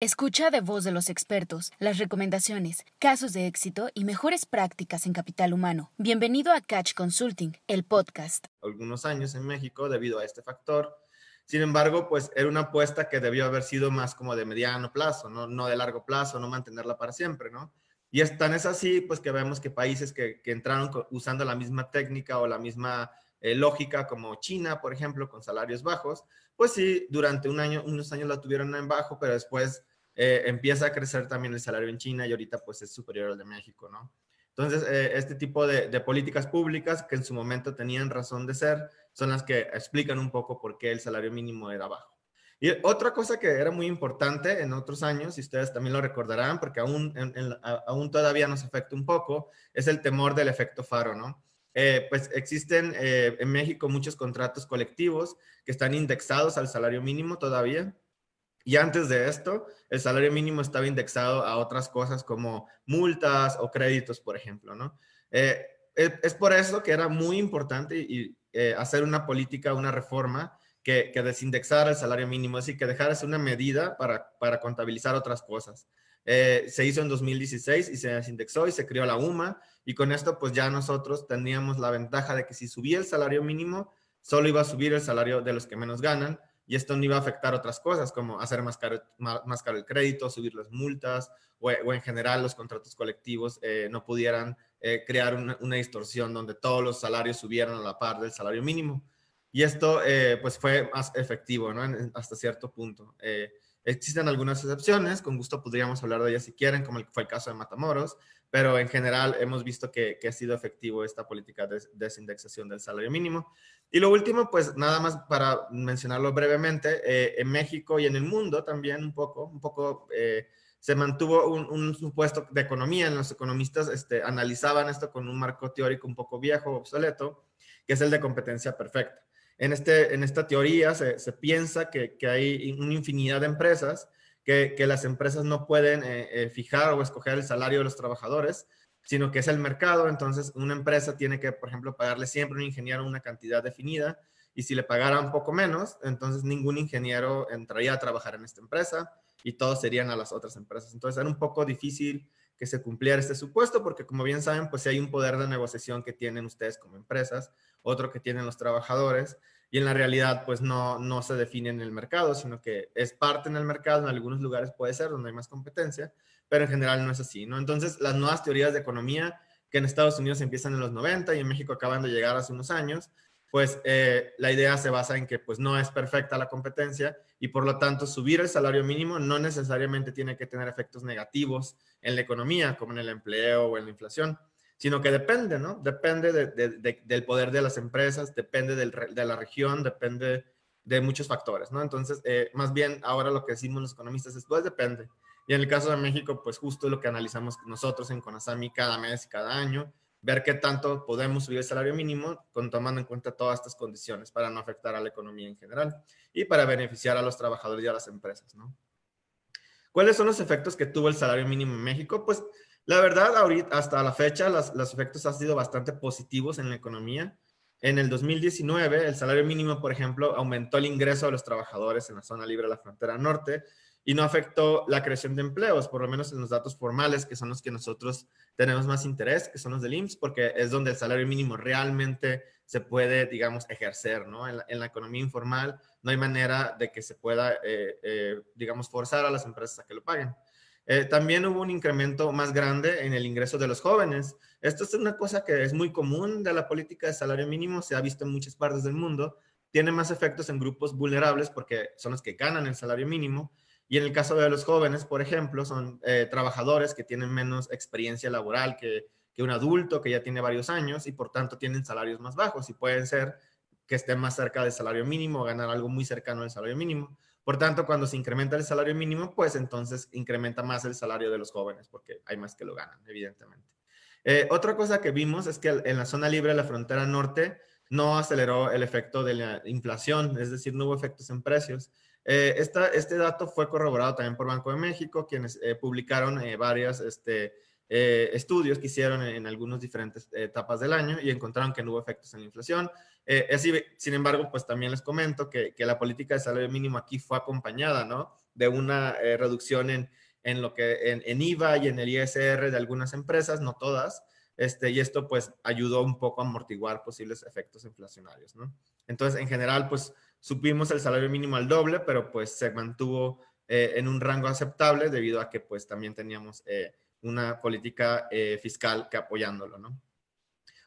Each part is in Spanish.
Escucha de voz de los expertos las recomendaciones, casos de éxito y mejores prácticas en capital humano. Bienvenido a Catch Consulting, el podcast. Algunos años en México debido a este factor. Sin embargo, pues era una apuesta que debió haber sido más como de mediano plazo, no, no de largo plazo, no mantenerla para siempre, ¿no? Y es tan es así, pues que vemos que países que, entraron usando la misma técnica o la misma eh, lógica, como China, por ejemplo, con salarios bajos, pues sí, durante un año, unos años la tuvieron en bajo, pero después eh, empieza a crecer también el salario en China y ahorita pues es superior al de México, ¿no? Entonces, eh, este tipo de, políticas públicas que en su momento tenían razón de ser son las que explican un poco por qué el salario mínimo era bajo. Y otra cosa que era muy importante en otros años, y ustedes también lo recordarán, porque aún, todavía nos afecta un poco, es el temor del efecto faro, ¿no? Eh, pues existen en México muchos contratos colectivos que están indexados al salario mínimo todavía. Y antes de esto, el salario mínimo estaba indexado a otras cosas como multas o créditos, por ejemplo, ¿no? Eh, es por eso que era muy importante y, hacer una política, una reforma que, que desindexara el salario mínimo, decir, que dejara una medida para, para contabilizar otras cosas. Eh, se hizo en 2016 y se desindexó y se creó la UMA y con esto pues ya nosotros teníamos la ventaja de que si subía el salario mínimo, solo iba a subir el salario de los que menos ganan y esto no iba a afectar otras cosas como hacer más caro, más, caro el crédito, subir las multas o, en general los contratos colectivos eh, no pudieran eh, crear una, distorsión donde todos los salarios subieran a la par del salario mínimo. Y esto pues fue más efectivo, ¿no? hasta cierto punto. Existen algunas excepciones, con gusto podríamos hablar de ellas si quieren, como fue el caso de Matamoros, pero en general hemos visto que, ha sido efectivo esta política de desindexación del salario mínimo. Y lo último, pues nada más para mencionarlo brevemente, eh, en México y en el mundo también un poco, un poco eh, se mantuvo un, supuesto de economía, los economistas este, analizaban esto con un marco teórico un poco viejo, obsoleto, que es el de competencia perfecta. En, este, en esta teoría se, se piensa que, que, hay una infinidad de empresas, que, las empresas no pueden eh, eh, fijar o escoger el salario de los trabajadores, sino que es el mercado. Entonces, una empresa tiene que, por ejemplo, pagarle siempre a un ingeniero una cantidad definida y si le pagara un poco menos, entonces ningún ingeniero entraría a trabajar en esta empresa y todos serían a las otras empresas. Entonces, era un poco difícil que se cumpliera este supuesto, porque como bien saben, pues si hay un poder de negociación que tienen ustedes como empresas, otro que tienen los trabajadores, y en la realidad pues no, no se define en el mercado, sino que es parte en el mercado, en algunos lugares puede ser donde hay más competencia, pero en general no es así, ¿no? Entonces, las nuevas teorías de economía que en Estados Unidos empiezan en los 90 y en México acaban de llegar hace unos años, pues eh, la idea se basa en que pues no es perfecta la competencia y por lo tanto subir el salario mínimo no necesariamente tiene que tener efectos negativos en la economía, como en el empleo o en la inflación, sino que depende, ¿no? Depende del poder de las empresas, depende de la región, depende de muchos factores, ¿no? Entonces, eh, más bien ahora lo que decimos los economistas es, pues depende. Y en el caso de México, pues justo lo que analizamos nosotros en Conasami cada mes y cada año, ver qué tanto podemos subir el salario mínimo con tomando en cuenta todas estas condiciones para no afectar a la economía en general y para beneficiar a los trabajadores y a las empresas, ¿no? ¿Cuáles son los efectos que tuvo el salario mínimo en México? Pues la verdad, ahorita, hasta la fecha, los efectos han sido bastante positivos en la economía. En el 2019, el salario mínimo, por ejemplo, aumentó el ingreso de los trabajadores en la zona libre de la frontera norte y no afectó la creación de empleos, por lo menos en los datos formales, que son los que nosotros tenemos más interés, que son los del IMSS, porque es donde el salario mínimo realmente se puede, digamos, ejercer, ¿no? En la, economía informal no hay manera de que se pueda, eh, eh, digamos, forzar a las empresas a que lo paguen. Eh, también hubo un incremento más grande en el ingreso de los jóvenes. Esto es una cosa que es muy común de la política de salario mínimo, se ha visto en muchas partes del mundo. Tiene más efectos en grupos vulnerables porque son los que ganan el salario mínimo y en el caso de los jóvenes, por ejemplo, son eh, trabajadores que tienen menos experiencia laboral que, que, un adulto que ya tiene varios años y por tanto tienen salarios más bajos y pueden ser que estén más cerca del salario mínimo o ganar algo muy cercano al salario mínimo. Por tanto, cuando se incrementa el salario mínimo, pues entonces incrementa más el salario de los jóvenes porque hay más que lo ganan, evidentemente. Eh, otra cosa que vimos es que en la zona libre de la frontera norte no aceleró el efecto de la inflación, es decir, no hubo efectos en precios. Eh, este dato fue corroborado también por Banco de México, quienes eh, publicaron eh, varios este, estudios que hicieron en, algunas diferentes etapas del año y encontraron que no hubo efectos en la inflación. Sin embargo, pues también les comento que, que, la política de salario mínimo aquí fue acompañada, ¿no? de una eh, reducción en, en, lo que, en, en, IVA y en el ISR de algunas empresas, no todas, este, y esto pues ayudó un poco a amortiguar posibles efectos inflacionarios, ¿no? Entonces, en general, pues supimos el salario mínimo al doble, pero pues se mantuvo eh, en un rango aceptable debido a que pues también teníamos eh, una política eh, fiscal que apoyándolo, ¿no?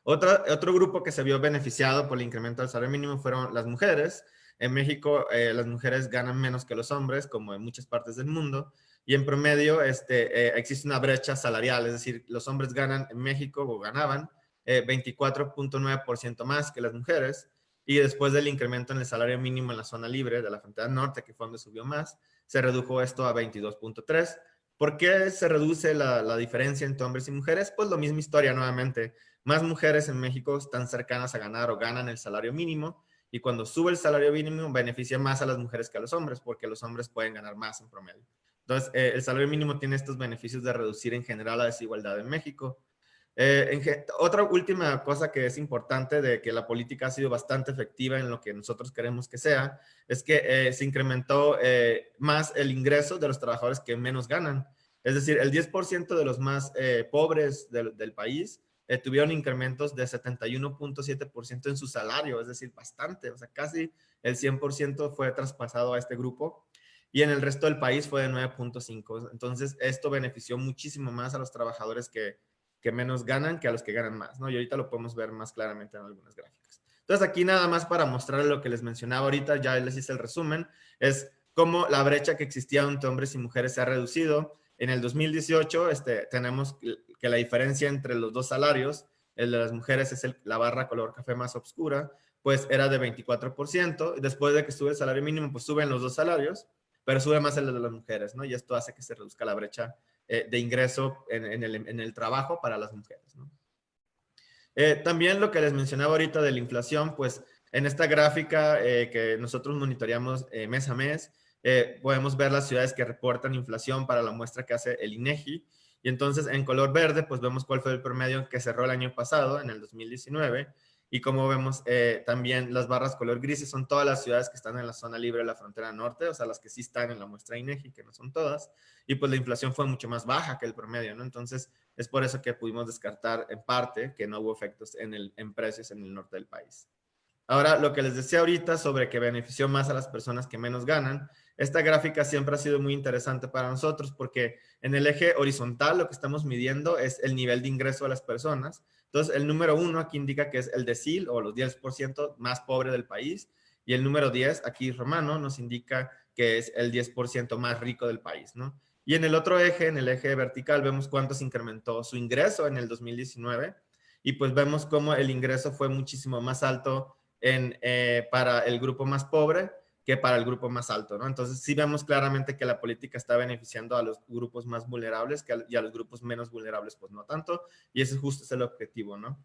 Otra, otro grupo que se vio beneficiado por el incremento del salario mínimo fueron las mujeres. En México las mujeres ganan menos que los hombres, como en muchas partes del mundo, y en promedio este, existe una brecha salarial, es decir, los hombres ganan en México o ganaban 24.9% más que las mujeres, y después del incremento en el salario mínimo en la zona libre de la frontera norte, que fue donde subió más, se redujo esto a 22.3. ¿Por qué se reduce la, la, diferencia entre hombres y mujeres? Pues lo misma historia nuevamente. Más mujeres en México están cercanas a ganar o ganan el salario mínimo y cuando sube el salario mínimo beneficia más a las mujeres que a los hombres porque los hombres pueden ganar más en promedio. Entonces, eh, el salario mínimo tiene estos beneficios de reducir en general la desigualdad en México. Eh, otra última cosa que es importante de que la política ha sido bastante efectiva en lo que nosotros queremos que sea, es que eh, se incrementó más el ingreso de los trabajadores que menos ganan. Es decir, el 10% de los más pobres del país tuvieron incrementos de 71.7% en su salario, es decir, bastante, o sea, casi el 100% fue traspasado a este grupo y en el resto del país fue de 9.5. Entonces, esto benefició muchísimo más a los trabajadores que, que menos ganan que a los que ganan más, ¿no? Y ahorita lo podemos ver más claramente en algunas gráficas. Entonces aquí nada más para mostrar lo que les mencionaba ahorita, ya les hice el resumen, es cómo la brecha que existía entre hombres y mujeres se ha reducido. En el 2018 este, tenemos que la diferencia entre los dos salarios, el de las mujeres es la barra color café más oscura, pues era de 24%. Después de que sube el salario mínimo, pues suben los dos salarios, pero sube más el de las mujeres, ¿no? Y esto hace que se reduzca la brecha eh, de ingreso en, el, trabajo para las mujeres. Eh, también lo que les mencionaba ahorita de la inflación, pues en esta gráfica eh, que nosotros monitoreamos mes a mes, podemos ver las ciudades que reportan inflación para la muestra que hace el INEGI. Y entonces en color verde, pues vemos cuál fue el promedio que cerró el año pasado, en el 2019. Y como vemos, eh, también las barras color grises son todas las ciudades que están en la zona libre de la frontera norte, o sea, las que sí están en la muestra INEGI, que no son todas. Y pues la inflación fue mucho más baja que el promedio, ¿no? Entonces, es por eso que pudimos descartar en parte que no hubo efectos en, el, en precios en el norte del país. Ahora, lo que les decía ahorita sobre que benefició más a las personas que menos ganan, esta gráfica siempre ha sido muy interesante para nosotros porque en el eje horizontal lo que estamos midiendo es el nivel de ingreso de las personas entonces, el número uno aquí indica que es el decil o los 10% más pobre del país. Y el número 10, aquí romano, nos indica que es el 10% más rico del país. Y en el otro eje, en el eje vertical, vemos cuánto se incrementó su ingreso en el 2019. Y pues vemos cómo el ingreso fue muchísimo más alto en, eh, para el grupo más pobre que para el grupo más alto, ¿no? Entonces sí vemos claramente que la política está beneficiando a los grupos más vulnerables que y a los grupos menos vulnerables, pues no tanto, y ese justo es el objetivo, ¿no?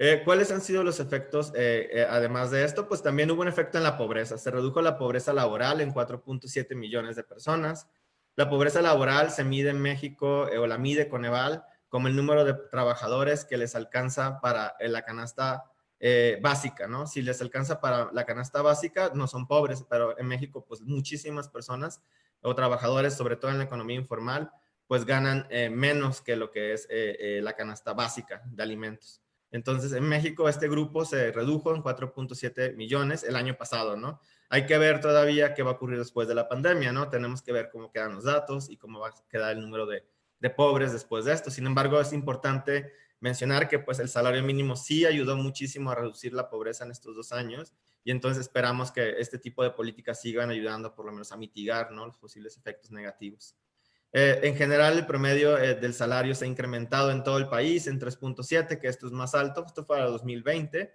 Eh, ¿Cuáles han sido los efectos, eh, eh, además de esto? Pues también hubo un efecto en la pobreza. Se redujo la pobreza laboral en 4.7 millones de personas. La pobreza laboral se mide en México, o la mide Coneval, como el número de trabajadores que les alcanza para la canasta eh, básica, ¿no? Si les alcanza para la canasta básica, no son pobres, pero en México, pues muchísimas personas o trabajadores, sobre todo en la economía informal, pues ganan eh, menos que lo que es eh, la canasta básica de alimentos. Entonces, en México este grupo se redujo en 4.7 millones el año pasado, ¿no? Hay que ver todavía qué va a ocurrir después de la pandemia, ¿no? Tenemos que ver cómo quedan los datos y cómo va a quedar el número de, de pobres después de esto. Sin embargo, es importante mencionar que pues el salario mínimo sí ayudó muchísimo a reducir la pobreza en estos dos años y entonces esperamos que este tipo de políticas sigan ayudando por lo menos a mitigar ¿no? los posibles efectos negativos. Eh, en general, el promedio eh, del salario se ha incrementado en todo el país en 3.7, que esto es más alto, esto fue para 2020,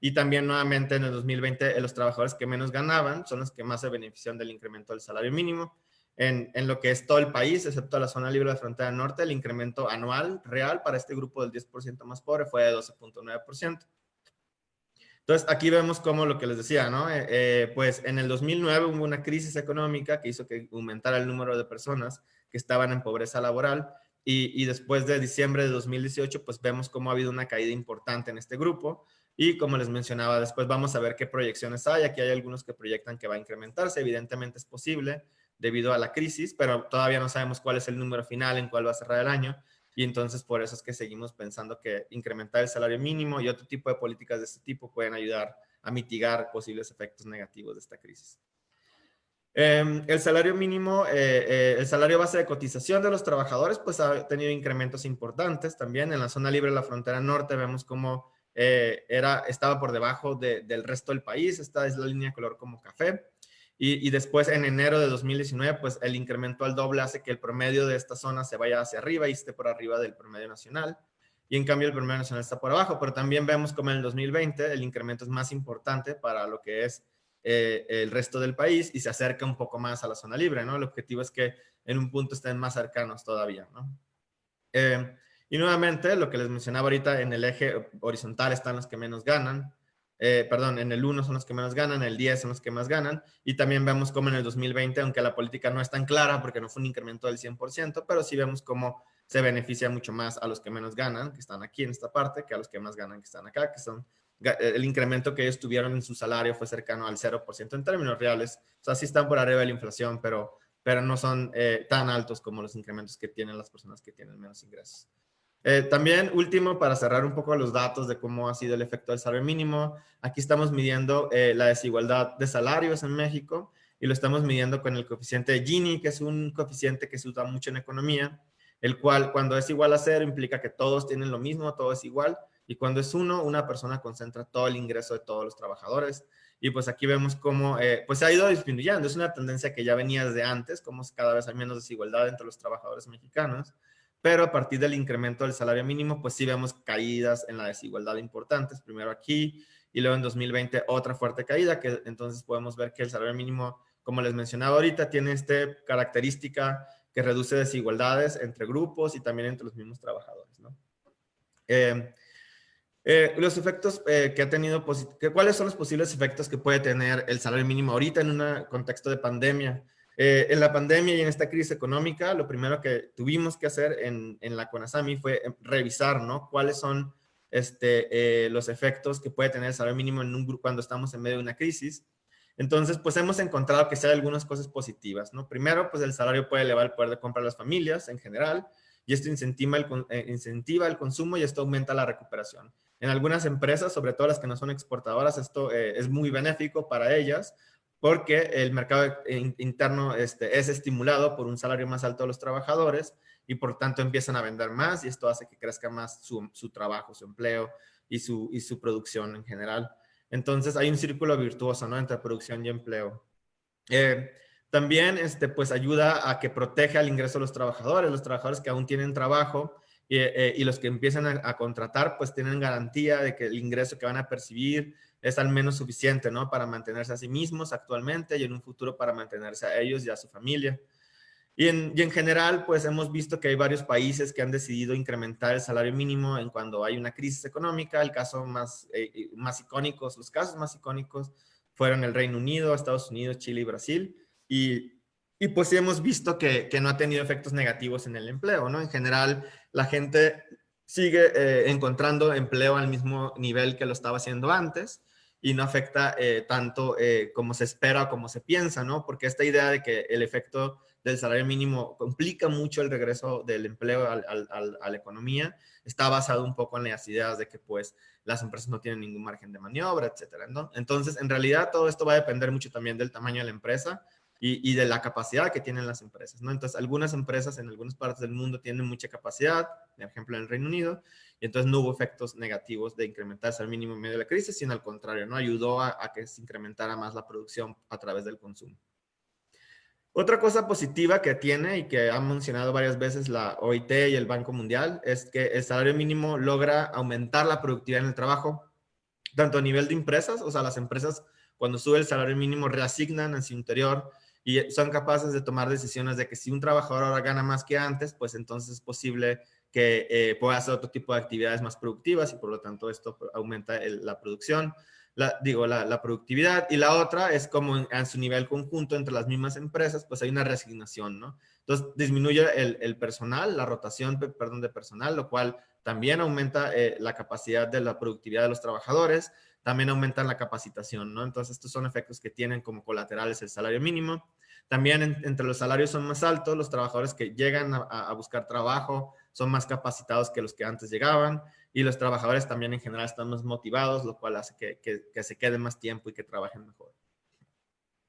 y también nuevamente en el 2020 eh, los trabajadores que menos ganaban son los que más se benefician del incremento del salario mínimo en, lo que es todo el país, excepto la zona libre de frontera norte, el incremento anual real para este grupo del 10% más pobre fue de 12.9%. Entonces, aquí vemos como lo que les decía, ¿no? Eh, eh, pues en el 2009 hubo una crisis económica que hizo que aumentara el número de personas que estaban en pobreza laboral y, y después de diciembre de 2018, pues vemos cómo ha habido una caída importante en este grupo. Y como les mencionaba, después vamos a ver qué proyecciones hay. Aquí hay algunos que proyectan que va a incrementarse. Evidentemente es posible debido a la crisis, pero todavía no sabemos cuál es el número final, en cuál va a cerrar el año. Y entonces por eso es que seguimos pensando que incrementar el salario mínimo y otro tipo de políticas de este tipo pueden ayudar a mitigar posibles efectos negativos de esta crisis. Em, el salario mínimo, eh, eh, el salario base de cotización de los trabajadores, pues ha tenido incrementos importantes también. En la zona libre de la frontera norte vemos cómo eh, era, estaba por debajo del resto del país. Esta es la línea de color como café. Y, después en enero de 2019, pues el incremento al doble hace que el promedio de esta zona se vaya hacia arriba y esté por arriba del promedio nacional. Y en cambio el promedio nacional está por abajo, pero también vemos como en el 2020 el incremento es más importante para lo que es eh, el resto del país y se acerca un poco más a la zona libre, ¿no? El objetivo es que en un punto estén más cercanos todavía, ¿no? Eh, y nuevamente, lo que les mencionaba ahorita, en el eje horizontal están los que menos ganan, eh, perdón, en el 1 son los que menos ganan, en el 10 son los que más ganan, y también vemos cómo en el 2020, aunque la política no es tan clara porque no fue un incremento del 100%, pero sí vemos cómo se beneficia mucho más a los que menos ganan, que están aquí en esta parte, que a los que más ganan, que están acá, que son el incremento que ellos tuvieron en su salario fue cercano al 0% en términos reales. O sea, sí están por arriba de la inflación, pero, pero no son eh, tan altos como los incrementos que tienen las personas que tienen menos ingresos. Eh, también, último, para cerrar un poco los datos de cómo ha sido el efecto del salario mínimo, aquí estamos midiendo eh, la desigualdad de salarios en México y lo estamos midiendo con el coeficiente de Gini, que es un coeficiente que se usa mucho en economía, el cual cuando es igual a cero implica que todos tienen lo mismo, todo es igual, y cuando es uno, una persona concentra todo el ingreso de todos los trabajadores. Y pues aquí vemos cómo eh, pues se ha ido disminuyendo. Es una tendencia que ya venía desde antes, como cada vez hay menos desigualdad entre los trabajadores mexicanos pero a partir del incremento del salario mínimo, pues sí vemos caídas en la desigualdad importantes, primero aquí y luego en 2020 otra fuerte caída, que entonces podemos ver que el salario mínimo, como les mencionaba ahorita, tiene esta característica que reduce desigualdades entre grupos y también entre los mismos trabajadores. ¿no? Eh, eh, los efectos eh, que ha tenido, ¿cuáles son los posibles efectos que puede tener el salario mínimo ahorita en un contexto de pandemia? Eh, en la pandemia y en esta crisis económica, lo primero que tuvimos que hacer en, la CONASAMI fue em, revisar, ¿no? Cuáles son este, eh, los efectos que puede tener el salario mínimo en un grupo cuando estamos en medio de una crisis. Entonces, pues hemos encontrado que sí hay algunas cosas positivas, ¿no? Primero, pues el salario puede elevar el poder de compra de las familias en general y esto incentiva el, eh, incentiva el consumo y esto aumenta la recuperación. En algunas empresas, sobre todo las que no son exportadoras, esto es muy benéfico para ellas porque el mercado interno este, es estimulado por un salario más alto de los trabajadores y por tanto empiezan a vender más y esto hace que crezca más su, trabajo, su empleo y su, y su producción en general. Entonces hay un círculo virtuoso ¿no? entre producción y empleo. Eh, también este, pues ayuda a que proteja el ingreso de los trabajadores, los trabajadores que aún tienen trabajo y, eh, y los que empiezan a, a, contratar pues tienen garantía de que el ingreso que van a percibir es al menos suficiente, ¿no? Para mantenerse a sí mismos actualmente y en un futuro para mantenerse a ellos y a su familia. Y en, y en, general, pues hemos visto que hay varios países que han decidido incrementar el salario mínimo en cuando hay una crisis económica. El caso más, eh, más icónicos, los casos más icónicos fueron el Reino Unido, Estados Unidos, Chile y Brasil. Y, y pues hemos visto que, que, no ha tenido efectos negativos en el empleo, ¿no? En general, la gente sigue eh, encontrando empleo al mismo nivel que lo estaba haciendo antes y no afecta eh, tanto eh, como se espera o como se piensa, ¿no? Porque esta idea de que el efecto del salario mínimo complica mucho el regreso del empleo al, a la economía, está basado un poco en las ideas de que pues las empresas no tienen ningún margen de maniobra, etcétera, ¿no? Entonces, en realidad todo esto va a depender mucho también del tamaño de la empresa y, de la capacidad que tienen las empresas, ¿no? Entonces, algunas empresas en algunas partes del mundo tienen mucha capacidad, por ejemplo, en el Reino Unido, y entonces no hubo efectos negativos de incrementarse al mínimo en medio de la crisis, sino al contrario, ¿no? Ayudó a, que se incrementara más la producción a través del consumo. Otra cosa positiva que tiene y que ha mencionado varias veces la OIT y el Banco Mundial es que el salario mínimo logra aumentar la productividad en el trabajo, tanto a nivel de empresas, o sea, las empresas cuando sube el salario mínimo reasignan en su interior y son capaces de tomar decisiones de que si un trabajador ahora gana más que antes, pues entonces es posible que eh, pueda hacer otro tipo de actividades más productivas y por lo tanto esto aumenta la producción. la, digo, la, productividad, y la otra es como en, su nivel conjunto entre las mismas empresas, pues hay una resignación, ¿no? Entonces disminuye el, personal, la rotación, perdón, de personal, lo cual también aumenta eh, la capacidad de la productividad de los trabajadores, también aumenta la capacitación, ¿no? Entonces estos son efectos que tienen como colaterales el salario mínimo. También entre los salarios son más altos, los trabajadores que llegan a buscar trabajo son más capacitados que los que antes llegaban y los trabajadores también en general están más motivados, lo cual hace que, se queden más tiempo y que trabajen mejor.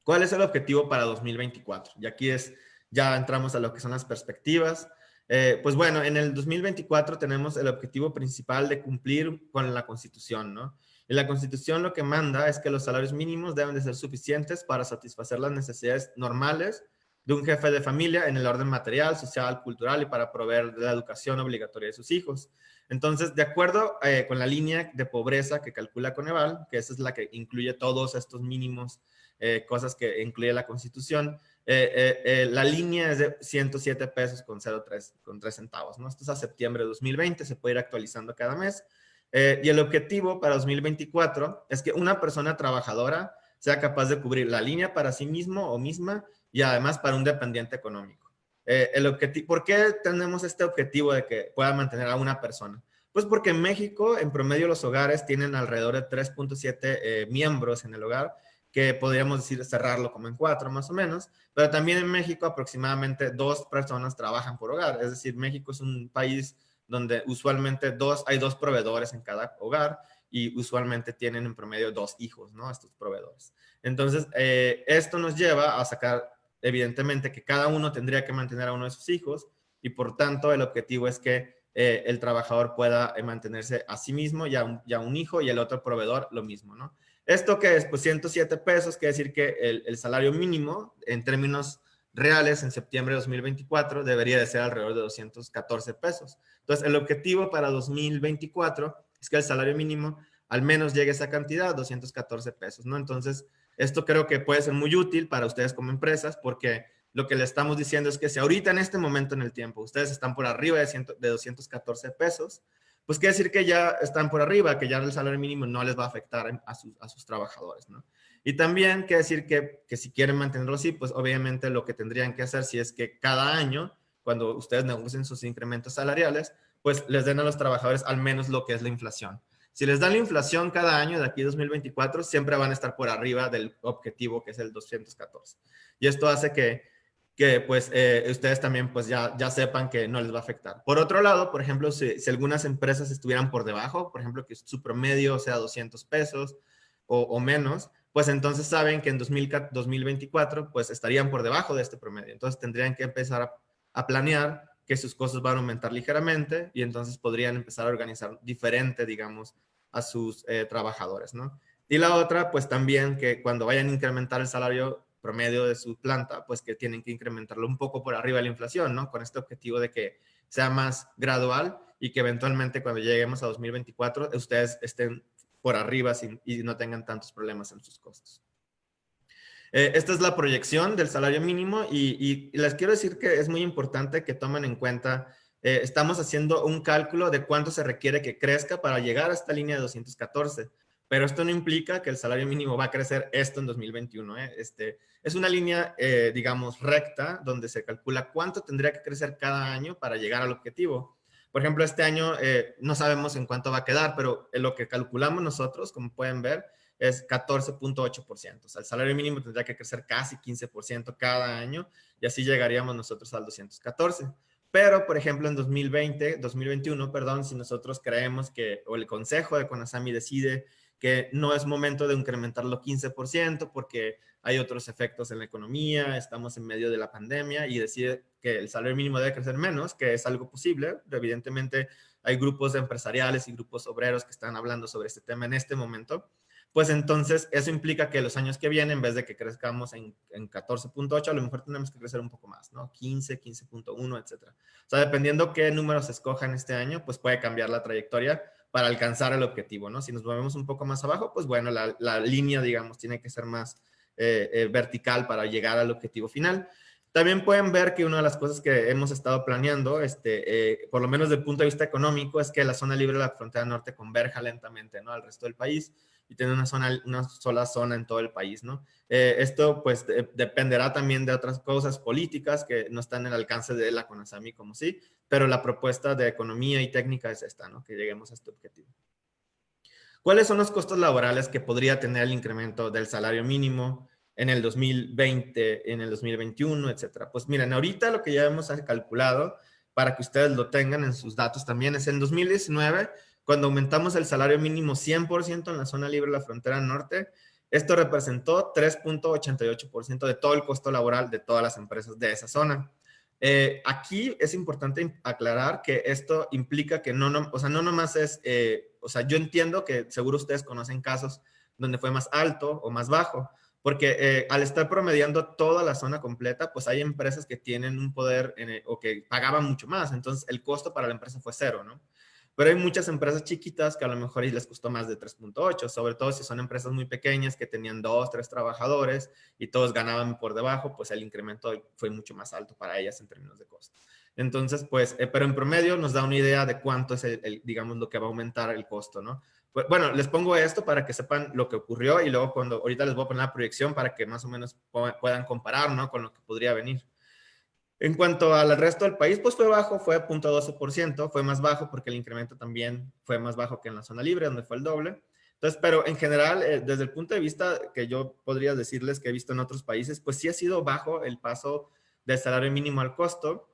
¿Cuál es el objetivo para 2024? Y aquí es, ya entramos a lo que son las perspectivas. Eh, pues bueno, en el 2024 tenemos el objetivo principal de cumplir con la Constitución, ¿no? Y la Constitución lo que manda es que los salarios mínimos deben de ser suficientes para satisfacer las necesidades normales de un jefe de familia en el orden material, social, cultural y para proveer la educación obligatoria de sus hijos. Entonces, de acuerdo eh, con la línea de pobreza que calcula Coneval, que esa es la que incluye todos estos mínimos eh, cosas que incluye la Constitución, eh, la línea es de 107 pesos con 0,3 con 3 centavos, ¿no? Esto es a septiembre de 2020, se puede ir actualizando cada mes. Y el objetivo para 2024 es que una persona trabajadora sea capaz de cubrir la línea para sí mismo o misma y además para un dependiente económico. Eh, el ¿Por qué tenemos este objetivo de que pueda mantener a una persona? Pues porque en México, en promedio, los hogares tienen alrededor de 3.7 eh, miembros en el hogar, que podríamos decir cerrarlo como en cuatro más o menos, pero también en México aproximadamente dos personas trabajan por hogar, es decir, México es un país donde usualmente dos, hay dos proveedores en cada hogar y usualmente tienen en promedio dos hijos, ¿no? Estos proveedores. Entonces, eh, esto nos lleva a sacar evidentemente que cada uno tendría que mantener a uno de sus hijos y por tanto el objetivo es que eh, el trabajador pueda eh, mantenerse a sí mismo y a, un, hijo y el otro proveedor lo mismo, ¿no? Esto que es, pues 107 pesos, quiere decir que el, salario mínimo en términos reales en septiembre de 2024 debería de ser alrededor de 214 pesos. Entonces, el objetivo para 2024 es que el salario mínimo al menos llegue a esa cantidad, 214 pesos, ¿no? Entonces, esto creo que puede ser muy útil para ustedes como empresas porque lo que le estamos diciendo es que si ahorita en este momento en el tiempo ustedes están por arriba de, de 214 pesos, pues quiere decir que ya están por arriba, que ya el salario mínimo no les va a afectar a, sus, trabajadores, ¿no? Y también quiere decir que, que si quieren mantenerlo así, pues obviamente lo que tendrían que hacer si es que cada año, cuando ustedes negocien sus incrementos salariales, pues les den a los trabajadores al menos lo que es la inflación. Si les dan la inflación cada año de aquí a 2024, siempre van a estar por arriba del objetivo que es el 214. Y esto hace que, que pues eh, ustedes también pues ya, ya sepan que no les va a afectar. Por otro lado, por ejemplo, si, si algunas empresas estuvieran por debajo, por ejemplo, que su promedio sea 200 pesos o, o menos, pues entonces saben que en 2024 pues estarían por debajo de este promedio. Entonces tendrían que empezar a, a planear que sus costos van a aumentar ligeramente y entonces podrían empezar a organizar diferente, digamos, a sus eh, trabajadores, ¿no? Y la otra, pues también que cuando vayan a incrementar el salario promedio de su planta, pues que tienen que incrementarlo un poco por arriba de la inflación, ¿no? Con este objetivo de que sea más gradual y que eventualmente cuando lleguemos a 2024 ustedes estén por arriba y no tengan tantos problemas en sus costos. Eh, esta es la proyección del salario mínimo y, les quiero decir que es muy importante que tomen en cuenta, eh, estamos haciendo un cálculo de cuánto se requiere que crezca para llegar a esta línea de 214, pero esto no implica que el salario mínimo va a crecer esto en 2021. ¿eh? Este, es una línea, digamos, recta donde se calcula cuánto tendría que crecer cada año para llegar al objetivo. Por ejemplo, este año no sabemos en cuánto va a quedar, pero en lo que calculamos nosotros, como pueden ver, es 14.8%. O sea, el salario mínimo tendría que crecer casi 15% cada año y así llegaríamos nosotros al 214. Pero, por ejemplo, en 2020, 2021, perdón, si nosotros creemos que, o el Consejo de Conasami decide que no es momento de incrementarlo 15% porque hay otros efectos en la economía, estamos en medio de la pandemia y decide que el salario mínimo debe crecer menos, que es algo posible. Evidentemente, hay grupos empresariales y grupos obreros que están hablando sobre este tema en este momento pues entonces eso implica que los años que vienen, en vez de que crezcamos en, 14.8, a lo mejor tenemos que crecer un poco más, ¿no? 15, 15.1, etcétera. O sea, dependiendo qué números se escojan este año, pues puede cambiar la trayectoria para alcanzar el objetivo, ¿no? Si nos movemos un poco más abajo, pues bueno, la, línea, digamos, tiene que ser más eh, eh, vertical para llegar al objetivo final. También pueden ver que una de las cosas que hemos estado planeando, este, eh, por lo menos desde el punto de vista económico, es que la zona libre de la frontera norte converja lentamente ¿no? al resto del país y tener una, zona, una sola zona en todo el país, ¿no? Eh, esto pues dependerá también de otras cosas políticas que no están en el alcance de la CONASAMI como sí, pero la propuesta de economía y técnica es esta, ¿no? Que lleguemos a este objetivo. ¿Cuáles son los costos laborales que podría tener el incremento del salario mínimo en el 2020, en el 2021, etcétera? Pues miren, ahorita lo que ya hemos calculado para que ustedes lo tengan en sus datos también es en 2019 cuando aumentamos el salario mínimo 100% en la zona libre de la frontera norte, esto representó 3.88% de todo el costo laboral de todas las empresas de esa zona. Eh, aquí es importante aclarar que esto implica que no, no o sea, no nomás es, eh, o sea, yo entiendo que seguro ustedes conocen casos donde fue más alto o más bajo, porque eh, al estar promediando toda la zona completa, pues hay empresas que tienen un poder o que pagaban mucho más, entonces el costo para la empresa fue cero, ¿no? Pero hay muchas empresas chiquitas que a lo mejor les costó más de 3.8, sobre todo si son empresas muy pequeñas que tenían dos, tres trabajadores y todos ganaban por debajo, pues el incremento fue mucho más alto para ellas en términos de costo. Entonces, pues, eh, pero en promedio nos da una idea de cuánto es, el, digamos, lo que va a aumentar el costo, ¿no? Pues, bueno, les pongo esto para que sepan lo que ocurrió y luego cuando, ahorita les voy a poner la proyección para que más o menos puedan comparar, ¿no? Con lo que podría venir. En cuanto al resto del país, pues fue bajo, fue 0.12%, fue más bajo porque el incremento también fue más bajo que en la zona libre, donde fue el doble. Entonces, pero en general, eh, desde el punto de vista que yo podría decirles que he visto en otros países, pues sí ha sido bajo el paso del salario mínimo al costo.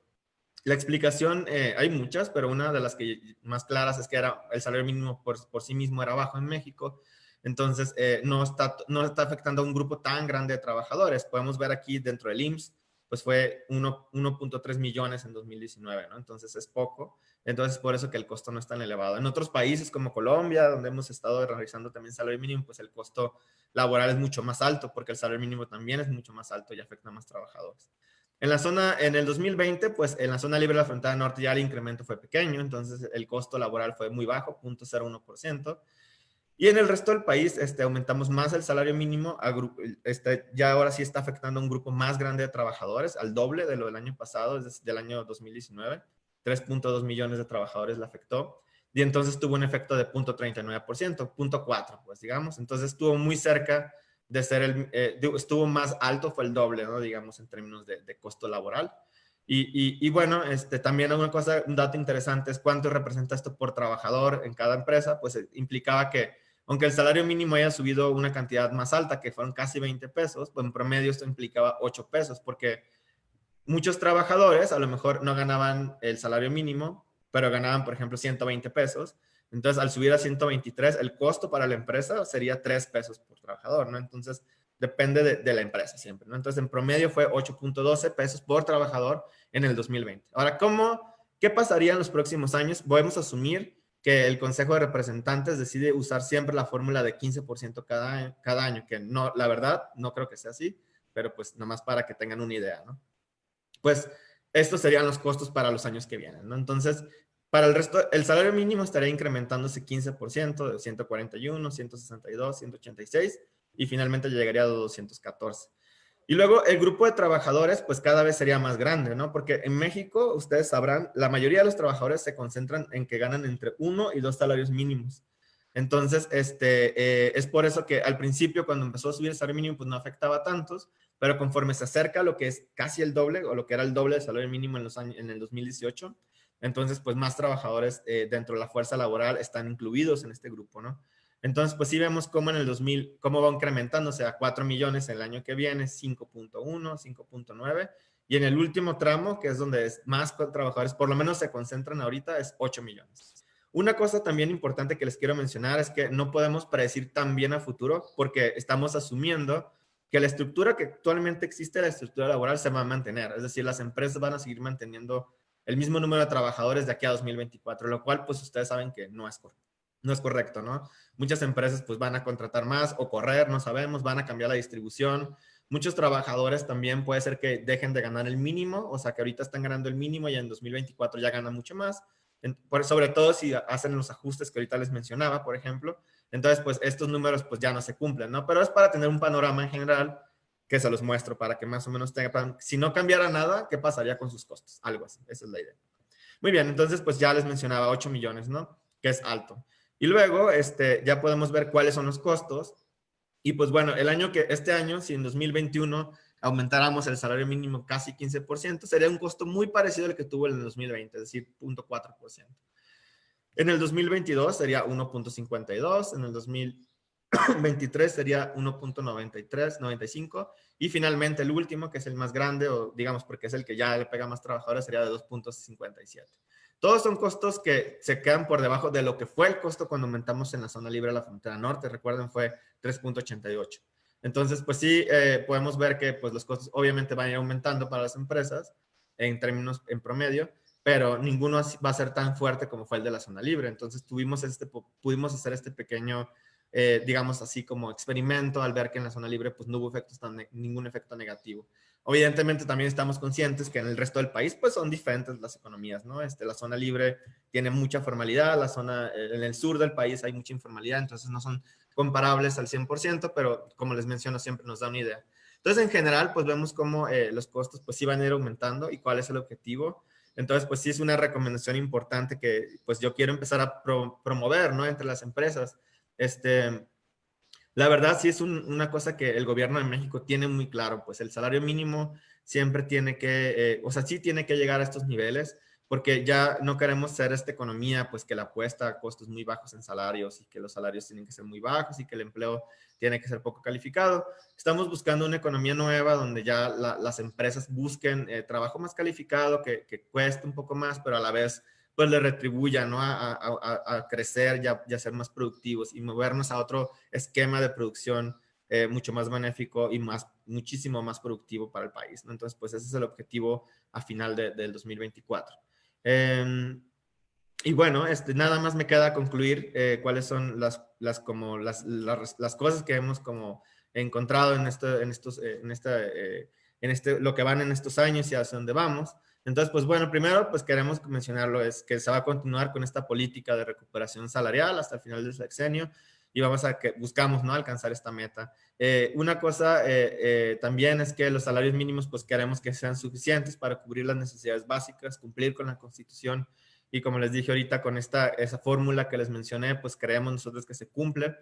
La explicación, eh, hay muchas, pero una de las que más claras es que era el salario mínimo por, por sí mismo era bajo en México. Entonces, eh, no, está, no está afectando a un grupo tan grande de trabajadores. Podemos ver aquí dentro del IMSS, pues fue 1.3 millones en 2019, ¿no? Entonces es poco. Entonces por eso que el costo no es tan elevado. En otros países como Colombia, donde hemos estado realizando también salario mínimo, pues el costo laboral es mucho más alto porque el salario mínimo también es mucho más alto y afecta a más trabajadores. En la zona, en el 2020, pues en la zona libre de la frontera norte ya el incremento fue pequeño, entonces el costo laboral fue muy bajo, 0.01%. Y en el resto del país este, aumentamos más el salario mínimo, a este, ya ahora sí está afectando a un grupo más grande de trabajadores, al doble de lo del año pasado, desde el año 2019. 3.2 millones de trabajadores le afectó. Y entonces tuvo un efecto de 0.39%, 0.4, pues digamos. Entonces estuvo muy cerca de ser el, eh, estuvo más alto, fue el doble, ¿no? Digamos, en términos de, de costo laboral. Y, y, y, bueno, este, también una cosa, un dato interesante es cuánto representa esto por trabajador en cada empresa, pues eh, implicaba que aunque el salario mínimo haya subido una cantidad más alta, que fueron casi 20 pesos, pues en promedio esto implicaba 8 pesos, porque muchos trabajadores a lo mejor no ganaban el salario mínimo, pero ganaban, por ejemplo, 120 pesos. Entonces, al subir a 123, el costo para la empresa sería 3 pesos por trabajador, ¿no? Entonces, depende de, de la empresa siempre, ¿no? Entonces, en promedio fue 8.12 pesos por trabajador en el 2020. Ahora, ¿cómo, qué pasaría en los próximos años? Podemos asumir que el Consejo de Representantes decide usar siempre la fórmula de 15% cada, cada año, que no, la verdad, no creo que sea así, pero pues nomás para que tengan una idea, ¿no? Pues estos serían los costos para los años que vienen, ¿no? Entonces, para el resto, el salario mínimo estaría incrementándose 15% de 141, 162, 186 y finalmente llegaría a 214. Y luego el grupo de trabajadores, pues cada vez sería más grande, ¿no? Porque en México, ustedes sabrán, la mayoría de los trabajadores se concentran en que ganan entre uno y dos salarios mínimos. Entonces, este, eh, es por eso que al principio, cuando empezó a subir el salario mínimo, pues no afectaba a tantos, pero conforme se acerca a lo que es casi el doble, o lo que era el doble del salario mínimo en, los años, en el 2018, entonces, pues más trabajadores eh, dentro de la fuerza laboral están incluidos en este grupo, ¿no? Entonces, pues sí vemos cómo en el 2000, cómo va incrementándose a 4 millones el año que viene, 5.1, 5.9, y en el último tramo, que es donde más trabajadores, por lo menos se concentran ahorita, es 8 millones. Una cosa también importante que les quiero mencionar es que no podemos predecir tan bien a futuro porque estamos asumiendo que la estructura que actualmente existe, la estructura laboral, se va a mantener. Es decir, las empresas van a seguir manteniendo el mismo número de trabajadores de aquí a 2024, lo cual pues ustedes saben que no es correcto no es correcto, ¿no? Muchas empresas pues van a contratar más o correr, no sabemos, van a cambiar la distribución. Muchos trabajadores también puede ser que dejen de ganar el mínimo, o sea que ahorita están ganando el mínimo y en 2024 ya ganan mucho más, sobre todo si hacen los ajustes que ahorita les mencionaba, por ejemplo. Entonces, pues estos números pues ya no se cumplen, ¿no? Pero es para tener un panorama en general que se los muestro para que más o menos tengan, si no cambiara nada, ¿qué pasaría con sus costos? Algo así, esa es la idea. Muy bien, entonces pues ya les mencionaba 8 millones, ¿no? Que es alto. Y luego este, ya podemos ver cuáles son los costos. Y pues bueno, el año que, este año, si en 2021 aumentáramos el salario mínimo casi 15%, sería un costo muy parecido al que tuvo en el 2020, es decir, 0.4%. En el 2022 sería 1.52, en el 2023 sería 1.93, 95 y finalmente el último, que es el más grande, o digamos porque es el que ya le pega más trabajadores, sería de 2.57. Todos son costos que se quedan por debajo de lo que fue el costo cuando aumentamos en la zona libre de la frontera norte. Recuerden, fue 3.88. Entonces, pues sí, eh, podemos ver que pues, los costos obviamente van a ir aumentando para las empresas en términos en promedio, pero ninguno va a ser tan fuerte como fue el de la zona libre. Entonces, tuvimos este, pudimos hacer este pequeño, eh, digamos así, como experimento al ver que en la zona libre pues no hubo efectos tan, ningún efecto negativo. Evidentemente también estamos conscientes que en el resto del país pues son diferentes las economías, ¿no? Este, la zona libre tiene mucha formalidad, la zona, en el sur del país hay mucha informalidad, entonces no son comparables al 100%, pero como les menciono siempre nos da una idea. Entonces en general pues vemos cómo eh, los costos pues sí van a ir aumentando y cuál es el objetivo. Entonces pues sí es una recomendación importante que pues yo quiero empezar a promover, ¿no? Entre las empresas. Este, la verdad sí es una cosa que el gobierno de México tiene muy claro, pues el salario mínimo siempre tiene que, eh, o sea, sí tiene que llegar a estos niveles, porque ya no queremos ser esta economía, pues que la apuesta a costos muy bajos en salarios y que los salarios tienen que ser muy bajos y que el empleo tiene que ser poco calificado. Estamos buscando una economía nueva donde ya las empresas busquen eh, trabajo más calificado, que, que cueste un poco más, pero a la vez pues le retribuya, ¿no? A, crecer y a, ser más productivos y movernos a otro esquema de producción eh, mucho más benéfico y más, muchísimo más productivo para el país, ¿no? Entonces, pues ese es el objetivo a final del 2024. Em, y bueno, este, nada más me queda concluir eh, cuáles son las, las, como las, las, cosas que hemos como encontrado en, esto, en, estos, eh, en, esta, en este, lo que van en estos años y hacia dónde vamos. Entonces, pues bueno, primero, pues queremos mencionarlo, es que se va a continuar con esta política de recuperación salarial hasta el final del sexenio y vamos a que buscamos, ¿no? Alcanzar esta meta. Eh, una cosa eh, eh, también es que los salarios mínimos, pues queremos que sean suficientes para cubrir las necesidades básicas, cumplir con la Constitución y como les dije ahorita con esta, esa fórmula que les mencioné, pues creemos nosotros que se cumple.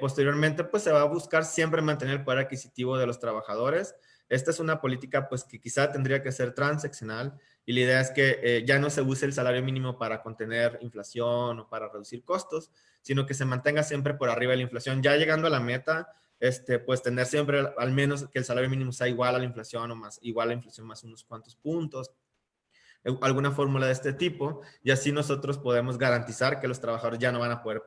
posteriormente, pues se va a buscar siempre mantener el poder adquisitivo de los trabajadores esta es una política pues que quizá tendría que ser transaccional y la idea es que eh, ya no se use el salario mínimo para contener inflación o para reducir costos, sino que se mantenga siempre por arriba de la inflación. Ya llegando a la meta, este, pues tener siempre al menos que el salario mínimo sea igual a la inflación o más igual a la inflación más unos cuantos puntos, eh, alguna fórmula de este tipo, y así nosotros podemos garantizar que los trabajadores ya no van a poder,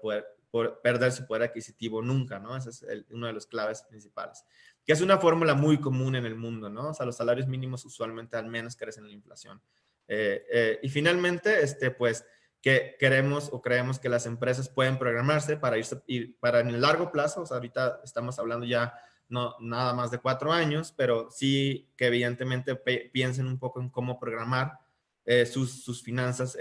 perder su poder adquisitivo nunca, ¿no? Ese es uno de los claves principales que es una fórmula muy común en el mundo, ¿no? O sea, los salarios mínimos usualmente al menos crecen en la inflación. Eh, eh, y finalmente, este, pues, que queremos o creemos que las empresas pueden programarse para irse, ir, para en el largo plazo, o sea, ahorita estamos hablando ya no nada más de cuatro años, pero sí que evidentemente piensen un poco en cómo programar eh, sus, sus, finanzas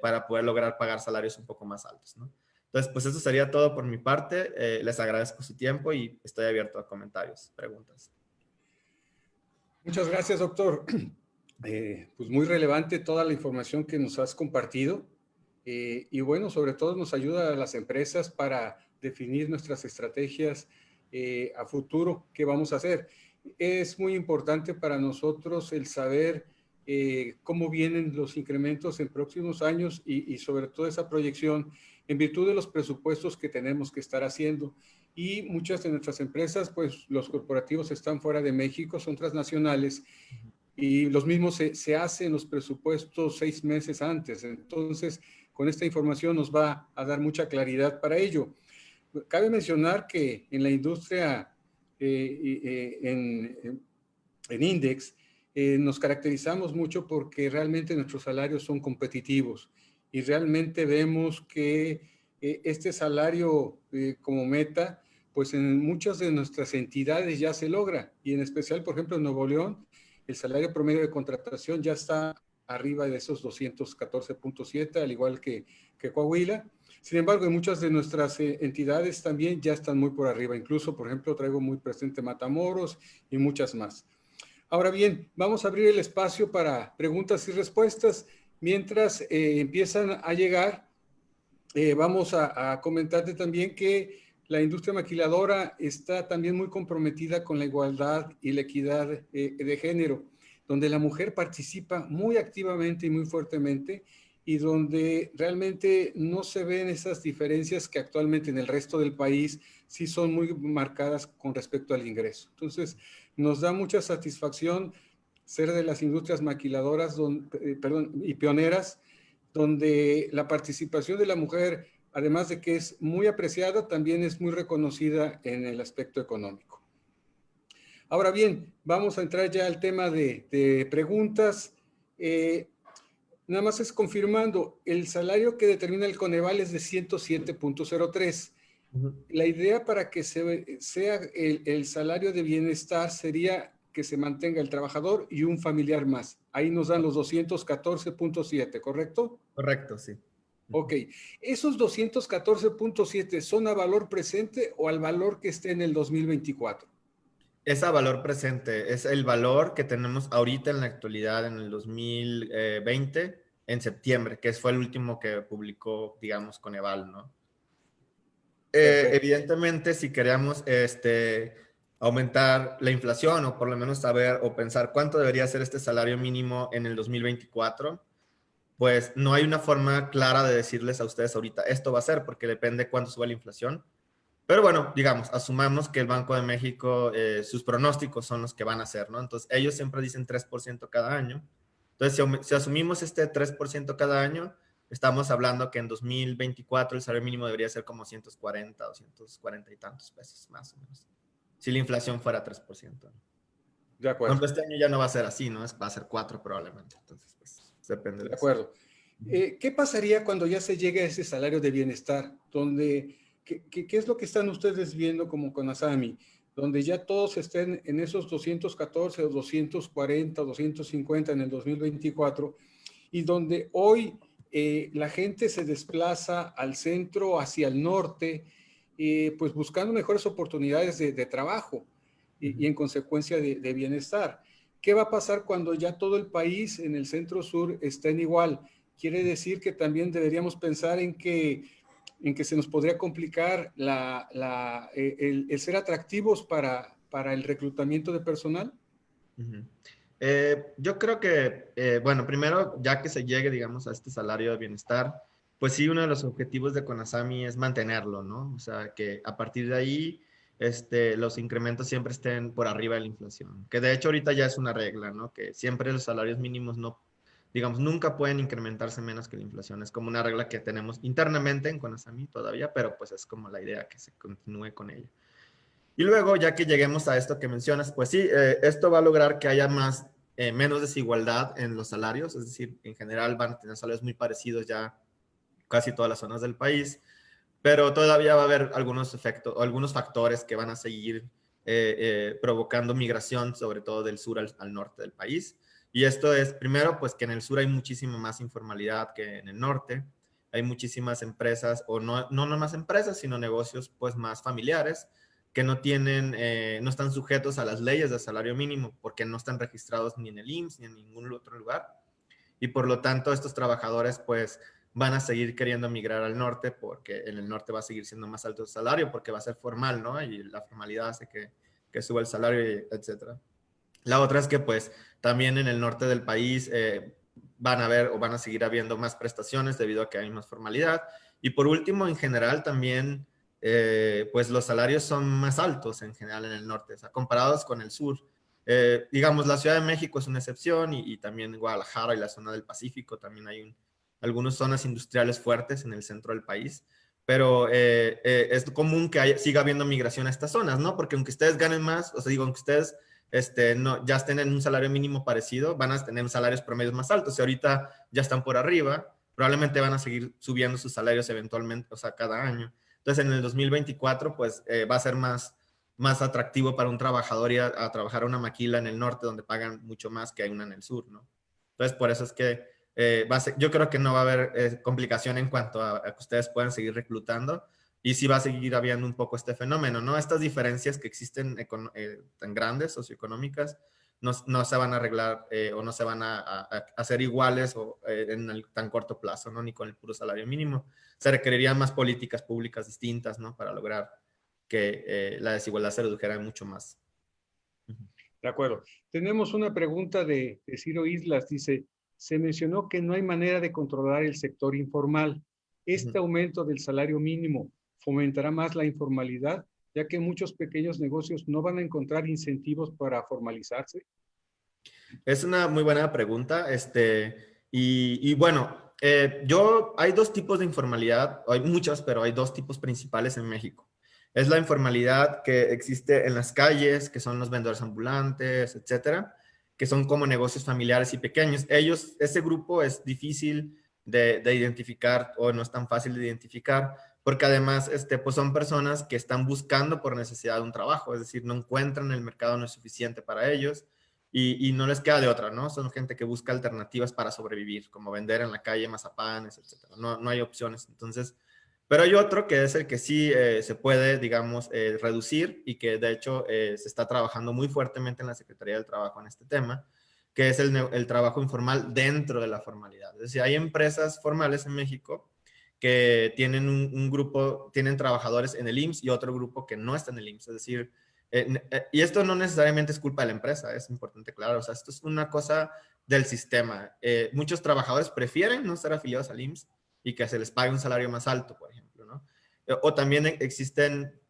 para poder lograr pagar salarios un poco más altos, ¿no? Entonces, pues eso sería todo por mi parte. Eh, les agradezco su tiempo y estoy abierto a comentarios, preguntas. Muchas gracias, doctor. Eh, pues muy relevante toda la información que nos has compartido. Eh, y bueno, sobre todo nos ayuda a las empresas para definir nuestras estrategias a futuro, qué vamos a hacer. Es muy importante para nosotros el saber cómo vienen los incrementos en próximos años y, y sobre todo esa proyección en virtud de los presupuestos que tenemos que estar haciendo. Y muchas de nuestras empresas, pues los corporativos están fuera de México, son transnacionales y los mismos se, se hacen los presupuestos seis meses antes. Entonces, con esta información nos va a dar mucha claridad para ello. Cabe mencionar que en la industria, eh, eh, en, en, Index, eh, nos caracterizamos mucho porque realmente nuestros salarios son competitivos y realmente vemos que eh, este salario eh, como meta, pues en muchas de nuestras entidades ya se logra y en especial, por ejemplo, en Nuevo León, el salario promedio de contratación ya está arriba de esos 214.7, al igual que, que Coahuila. Sin embargo, en muchas de nuestras eh, entidades también ya están muy por arriba. Incluso, por ejemplo, traigo muy presente Matamoros y muchas más. Ahora bien, vamos a abrir el espacio para preguntas y respuestas mientras eh, empiezan a llegar eh, vamos a, comentarte también que la industria maquiladora está también muy comprometida con la igualdad y la equidad eh, de género, donde la mujer participa muy activamente y muy fuertemente y donde realmente no se ven esas diferencias que actualmente en el resto del país sí son muy marcadas con respecto al ingreso. Entonces, nos da mucha satisfacción ser de las industrias maquiladoras eh, y pioneras, donde la participación de la mujer, además de que es muy apreciada, también es muy reconocida en el aspecto económico. Ahora bien, vamos a entrar ya al tema de, preguntas. Eh, Nada más es confirmando, el salario que determina el Coneval es de 107.03. La idea para que sea el, salario de bienestar sería que se mantenga el trabajador y un familiar más. Ahí nos dan los 214.7, ¿correcto? Correcto, sí. Ok. ¿Esos 214.7 son a valor presente o al valor que esté en el 2024? Es a valor presente, es el valor que tenemos ahorita en la actualidad en el 2020, en septiembre, que fue el último que publicó, digamos, Coneval, ¿no? Eh, evidentemente, si queremos este, aumentar la inflación o por lo menos saber o pensar cuánto debería ser este salario mínimo en el 2024, pues no hay una forma clara de decirles a ustedes ahorita esto va a ser porque depende cuánto suba la inflación pero bueno, digamos, asumamos que el Banco de México, eh, sus pronósticos son los que van a ser, ¿no? Entonces, ellos siempre dicen 3% cada año. Entonces, si, asumimos este 3% cada año, estamos hablando que en 2024 el salario mínimo debería ser como 140, 240 y tantos pesos, más o menos. Si la inflación fuera 3%. De acuerdo. este año ya no va a ser así, ¿no? Va a ser 4 probablemente. Entonces, pues, depende. De, acuerdo. Eh, ¿Qué pasaría cuando ya se llegue a ese salario de bienestar, donde ¿Qué, es lo que están ustedes viendo como con Asami? Donde ya todos estén en esos 214 o 240 o 250 en el 2024 y donde hoy eh, la gente se desplaza al centro, hacia el norte, eh, pues buscando mejores oportunidades de, trabajo y, en consecuencia de, de, bienestar. ¿Qué va a pasar cuando ya todo el país en el centro sur estén igual? Quiere decir que también deberíamos pensar en que en que se nos podría complicar la, eh, el, ser atractivos para, para el reclutamiento de personal? Eh, yo creo que, eh, bueno, primero, ya que se llegue, digamos, a este salario de bienestar, pues sí, uno de los objetivos de Conasami es mantenerlo, ¿no? O sea, que a partir de ahí este, los incrementos siempre estén por arriba de la inflación, que de hecho ahorita ya es una regla, ¿no? Que siempre los salarios mínimos no digamos, nunca pueden incrementarse menos que la inflación. Es como una regla que tenemos internamente en Conasami todavía, pero pues es como la idea que se continúe con ella. Y luego, ya que lleguemos a esto que mencionas, pues sí, eh, esto va a lograr que haya más, eh, menos desigualdad en los salarios, es decir, en general van a tener salarios muy parecidos ya casi todas las zonas del país, pero todavía va a haber algunos efectos, algunos factores que van a seguir eh, provocando migración, sobre todo del sur al norte del país. Y esto es, primero, pues que en el sur hay muchísima más informalidad que en el norte. Hay muchísimas empresas, o no, no, no más empresas, sino negocios pues más familiares que no tienen, eh, no están sujetos a las leyes de salario mínimo porque no están registrados ni en el IMSS ni en ningún otro lugar. Y por lo tanto, estos trabajadores pues van a seguir queriendo migrar al norte porque en el norte va a seguir siendo más alto el salario porque va a ser formal, ¿no? Y la formalidad hace que, que suba el salario, etcétera. La otra es que pues también en el norte del país eh, van a haber o van a seguir habiendo más prestaciones debido a que hay más formalidad. Y por último, en general también, eh, pues los salarios son más altos en general en el norte, o sea, comparados con el sur. Eh, digamos, la Ciudad de México es una excepción y, también Guadalajara y la zona del Pacífico, también hay algunas zonas industriales fuertes en el centro del país, pero es común que siga habiendo migración a estas zonas, ¿no? Porque aunque ustedes ganen más, o sea, digo, aunque ustedes este, no, ya estén en un salario mínimo parecido, van a tener salarios promedios más altos. Y ahorita ya están por arriba, probablemente van a seguir subiendo sus salarios eventualmente, o sea, cada año. Entonces, en el 2024, pues eh, va a ser más, más atractivo para un trabajador ir a, trabajar a una maquila en el norte, donde pagan mucho más que hay una en el sur, ¿no? Entonces, por eso es que eh, va yo creo que no va a haber eh, complicación en cuanto a, a, que ustedes puedan seguir reclutando y sí va a seguir habiendo un poco este fenómeno, ¿no? Estas diferencias que existen eh, tan grandes, socioeconómicas, no, se van a arreglar eh, o no se van a, hacer iguales o, eh, en el tan corto plazo, ¿no? Ni con el puro salario mínimo. Se requerirían más políticas públicas distintas, ¿no? Para lograr que eh, la desigualdad se redujera mucho más. De acuerdo. Tenemos una pregunta de, de Ciro Islas. Dice, se mencionó que no hay manera de controlar el sector informal. ¿Este aumento del salario mínimo fomentará más la informalidad ya que muchos pequeños negocios no van a encontrar incentivos para formalizarse? Es una muy buena pregunta. Este, y, bueno, eh, yo, hay dos tipos de informalidad, hay muchas, pero hay dos tipos principales en México. Es la informalidad que existe en las calles, que son los vendedores ambulantes, etcétera, que son como negocios familiares y pequeños. Ellos, ese grupo es difícil de, de identificar o no es tan fácil de identificar porque además este, pues son personas que están buscando por necesidad de un trabajo, es decir, no encuentran el mercado no es suficiente para ellos y, no les queda de otra, ¿no? Son gente que busca alternativas para sobrevivir, como vender en la calle mazapanes, etc. No, no hay opciones. Entonces, pero hay otro que es el que sí eh, se puede, digamos, eh, reducir y que de hecho eh, se está trabajando muy fuertemente en la Secretaría del Trabajo en este tema, que es el, el trabajo informal dentro de la formalidad. Es decir, hay empresas formales en México que tienen un, grupo, tienen trabajadores en el IMSS y otro grupo que no está en el IMSS. Es decir, eh, eh, y esto no necesariamente es culpa de la empresa, es importante, claro. O sea, esto es una cosa del sistema. Eh, muchos trabajadores prefieren no estar afiliados al IMSS y que se les pague un salario más alto, por ejemplo, ¿no? O también existen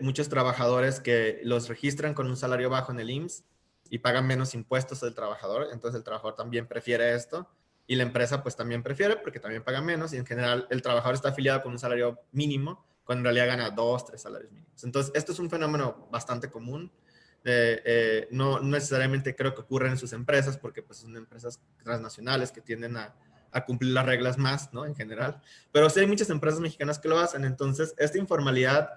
muchos trabajadores que los registran con un salario bajo en el IMSS y pagan menos impuestos del trabajador, entonces el trabajador también prefiere esto y la empresa pues también prefiere porque también paga menos y en general el trabajador está afiliado con un salario mínimo cuando en realidad gana dos, tres salarios mínimos. Entonces, esto es un fenómeno bastante común. Eh, no, necesariamente creo que ocurra en sus empresas porque pues son empresas transnacionales que tienden a, cumplir las reglas más, ¿no? En general. Pero sí hay muchas empresas mexicanas que lo hacen. Entonces, esta informalidad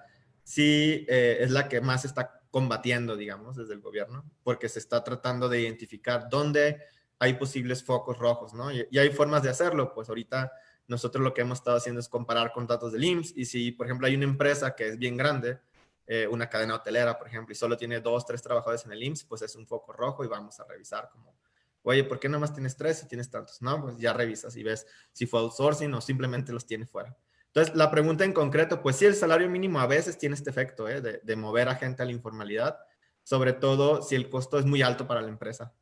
sí eh, es la que más está combatiendo, digamos, desde el gobierno, porque se está tratando de identificar dónde hay posibles focos rojos, ¿no? Y, hay formas de hacerlo, pues ahorita nosotros lo que hemos estado haciendo es comparar con datos del IMSS y si, por ejemplo, hay una empresa que es bien grande, eh, una cadena hotelera, por ejemplo, y solo tiene dos, tres trabajadores en el IMSS, pues es un foco rojo y vamos a revisar como, oye, ¿por qué nada más tienes tres y tienes tantos? No, pues ya revisas y ves si fue outsourcing o simplemente los tiene fuera. Entonces, la pregunta en concreto, pues sí, el salario mínimo a veces tiene este efecto ¿eh? de, de mover a gente a la informalidad, sobre todo si el costo es muy alto para la empresa.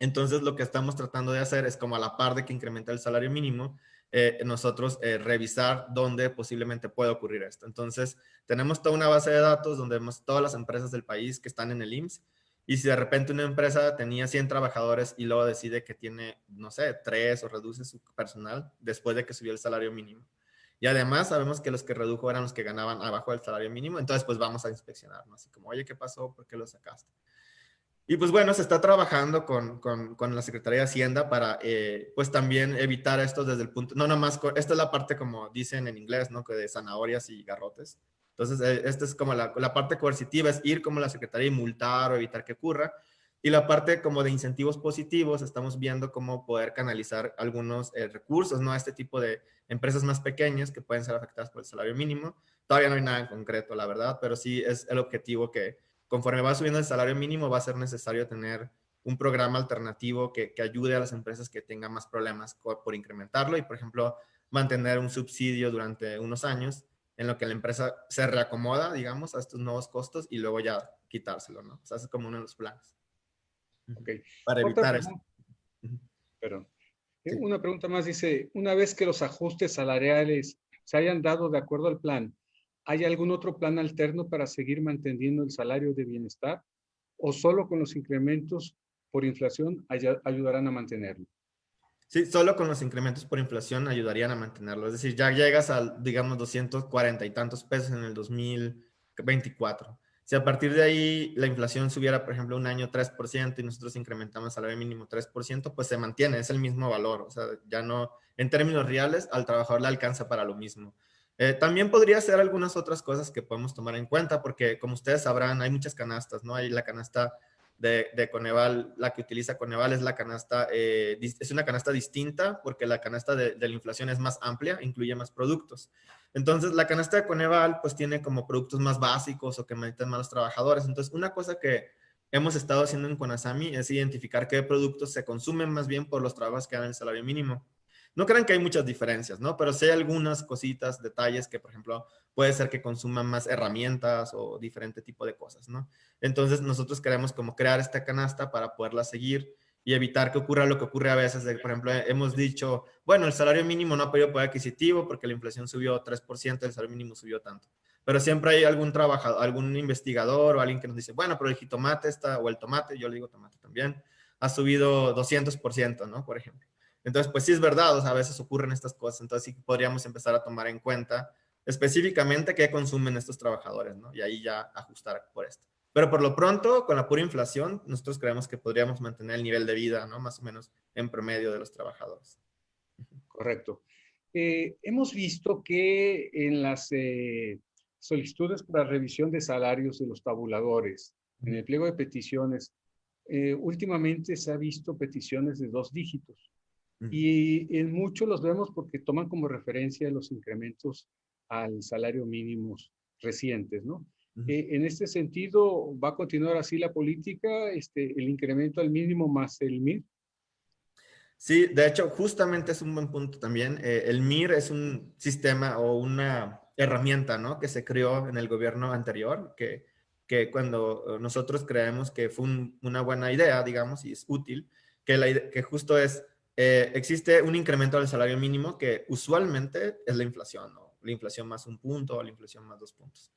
Entonces, lo que estamos tratando de hacer es como a la par de que incrementa el salario mínimo, eh, nosotros eh, revisar dónde posiblemente puede ocurrir esto. Entonces, tenemos toda una base de datos donde vemos todas las empresas del país que están en el IMSS. Y si de repente una empresa tenía 100 trabajadores y luego decide que tiene, no sé, 3 o reduce su personal después de que subió el salario mínimo. Y además sabemos que los que redujo eran los que ganaban abajo del salario mínimo, entonces pues vamos a inspeccionar, ¿no? Así como, oye, ¿qué pasó? ¿Por qué lo sacaste? Y pues bueno, se está trabajando con, con, con la Secretaría de Hacienda para eh, pues también evitar esto desde el punto, no nomás, esta es la parte como dicen en inglés, ¿no? Que de zanahorias y garrotes. Entonces, eh, esta es como la, la, parte coercitiva, es ir como la Secretaría y multar o evitar que ocurra. Y la parte como de incentivos positivos, estamos viendo cómo poder canalizar algunos eh, recursos, ¿no? A este tipo de empresas más pequeñas que pueden ser afectadas por el salario mínimo. Todavía no hay nada en concreto, la verdad, pero sí es el objetivo que, conforme va subiendo el salario mínimo, va a ser necesario tener un programa alternativo que, ayude a las empresas que tengan más problemas por, incrementarlo y, por ejemplo, mantener un subsidio durante unos años en lo que la empresa se reacomoda, digamos, a estos nuevos costos y luego ya quitárselo, ¿no? O sea, es como uno de los planes. Okay. Para evitar eso. Perdón. Una pregunta más dice, una vez que los ajustes salariales se hayan dado de acuerdo al plan, ¿Hay algún otro plan alterno para seguir manteniendo el salario de bienestar? ¿O solo con los incrementos por inflación ayudarán a mantenerlo? Sí, solo con los incrementos por inflación ayudarían a mantenerlo. Es decir, ya llegas a, digamos, 240 y tantos pesos en el 2024. Si a partir de ahí la inflación subiera, por ejemplo, un año 3% y nosotros incrementamos el salario mínimo 3%, pues se mantiene, es el mismo valor. O sea, ya no, en términos reales, al trabajador le alcanza para lo mismo. Eh, también podría ser algunas otras cosas que podemos tomar en cuenta, porque como ustedes sabrán, hay muchas canastas, ¿no? Hay la canasta de, Coneval, la que utiliza Coneval es la canasta, eh, es una canasta distinta porque la canasta de, la inflación es más amplia, incluye más productos. Entonces, la canasta de Coneval, pues tiene como productos más básicos o que necesitan más los trabajadores. Entonces, una cosa que hemos estado haciendo en Conasami es identificar qué productos se consumen más bien por los trabajos que dan el salario mínimo. No crean que hay muchas diferencias, ¿no? Pero sí hay algunas cositas, detalles que, por ejemplo, puede ser que consuman más herramientas o diferente tipo de cosas, ¿no? Entonces, nosotros queremos como crear esta canasta para poderla seguir y evitar que ocurra lo que ocurre a veces. por ejemplo, hemos dicho, bueno, el salario mínimo no ha podido poder adquisitivo porque la inflación subió 3%, el salario mínimo subió tanto. Pero siempre hay algún trabajador, algún investigador o alguien que nos dice, bueno, pero el jitomate está, o el tomate, yo le digo tomate también, ha subido 200%, ¿no? Por ejemplo. Entonces, pues sí es verdad, o sea, a veces ocurren estas cosas, entonces sí podríamos empezar a tomar en cuenta específicamente qué consumen estos trabajadores, ¿no? Y ahí ya ajustar por esto. Pero por lo pronto, con la pura inflación, nosotros creemos que podríamos mantener el nivel de vida, ¿no? Más o menos en promedio de los trabajadores. Correcto. Eh, hemos visto que en las eh, solicitudes para revisión de salarios de los tabuladores, en el pliego de peticiones, eh, últimamente se ha visto peticiones de dos dígitos. Y en muchos los vemos porque toman como referencia los incrementos al salario mínimo recientes, ¿no? Eh, en este sentido, ¿va a continuar así la política, este, el incremento al mínimo más el MIR? Sí, de hecho, justamente es un buen punto también. Eh, el MIR es un sistema o una herramienta, ¿no? Que se creó en el gobierno anterior, que, que cuando nosotros creemos que fue una buena idea, digamos, y es útil, que, la, que justo es eh, existe un incremento del salario mínimo que usualmente es la inflación, ¿no? la inflación más un punto o la inflación más dos puntos.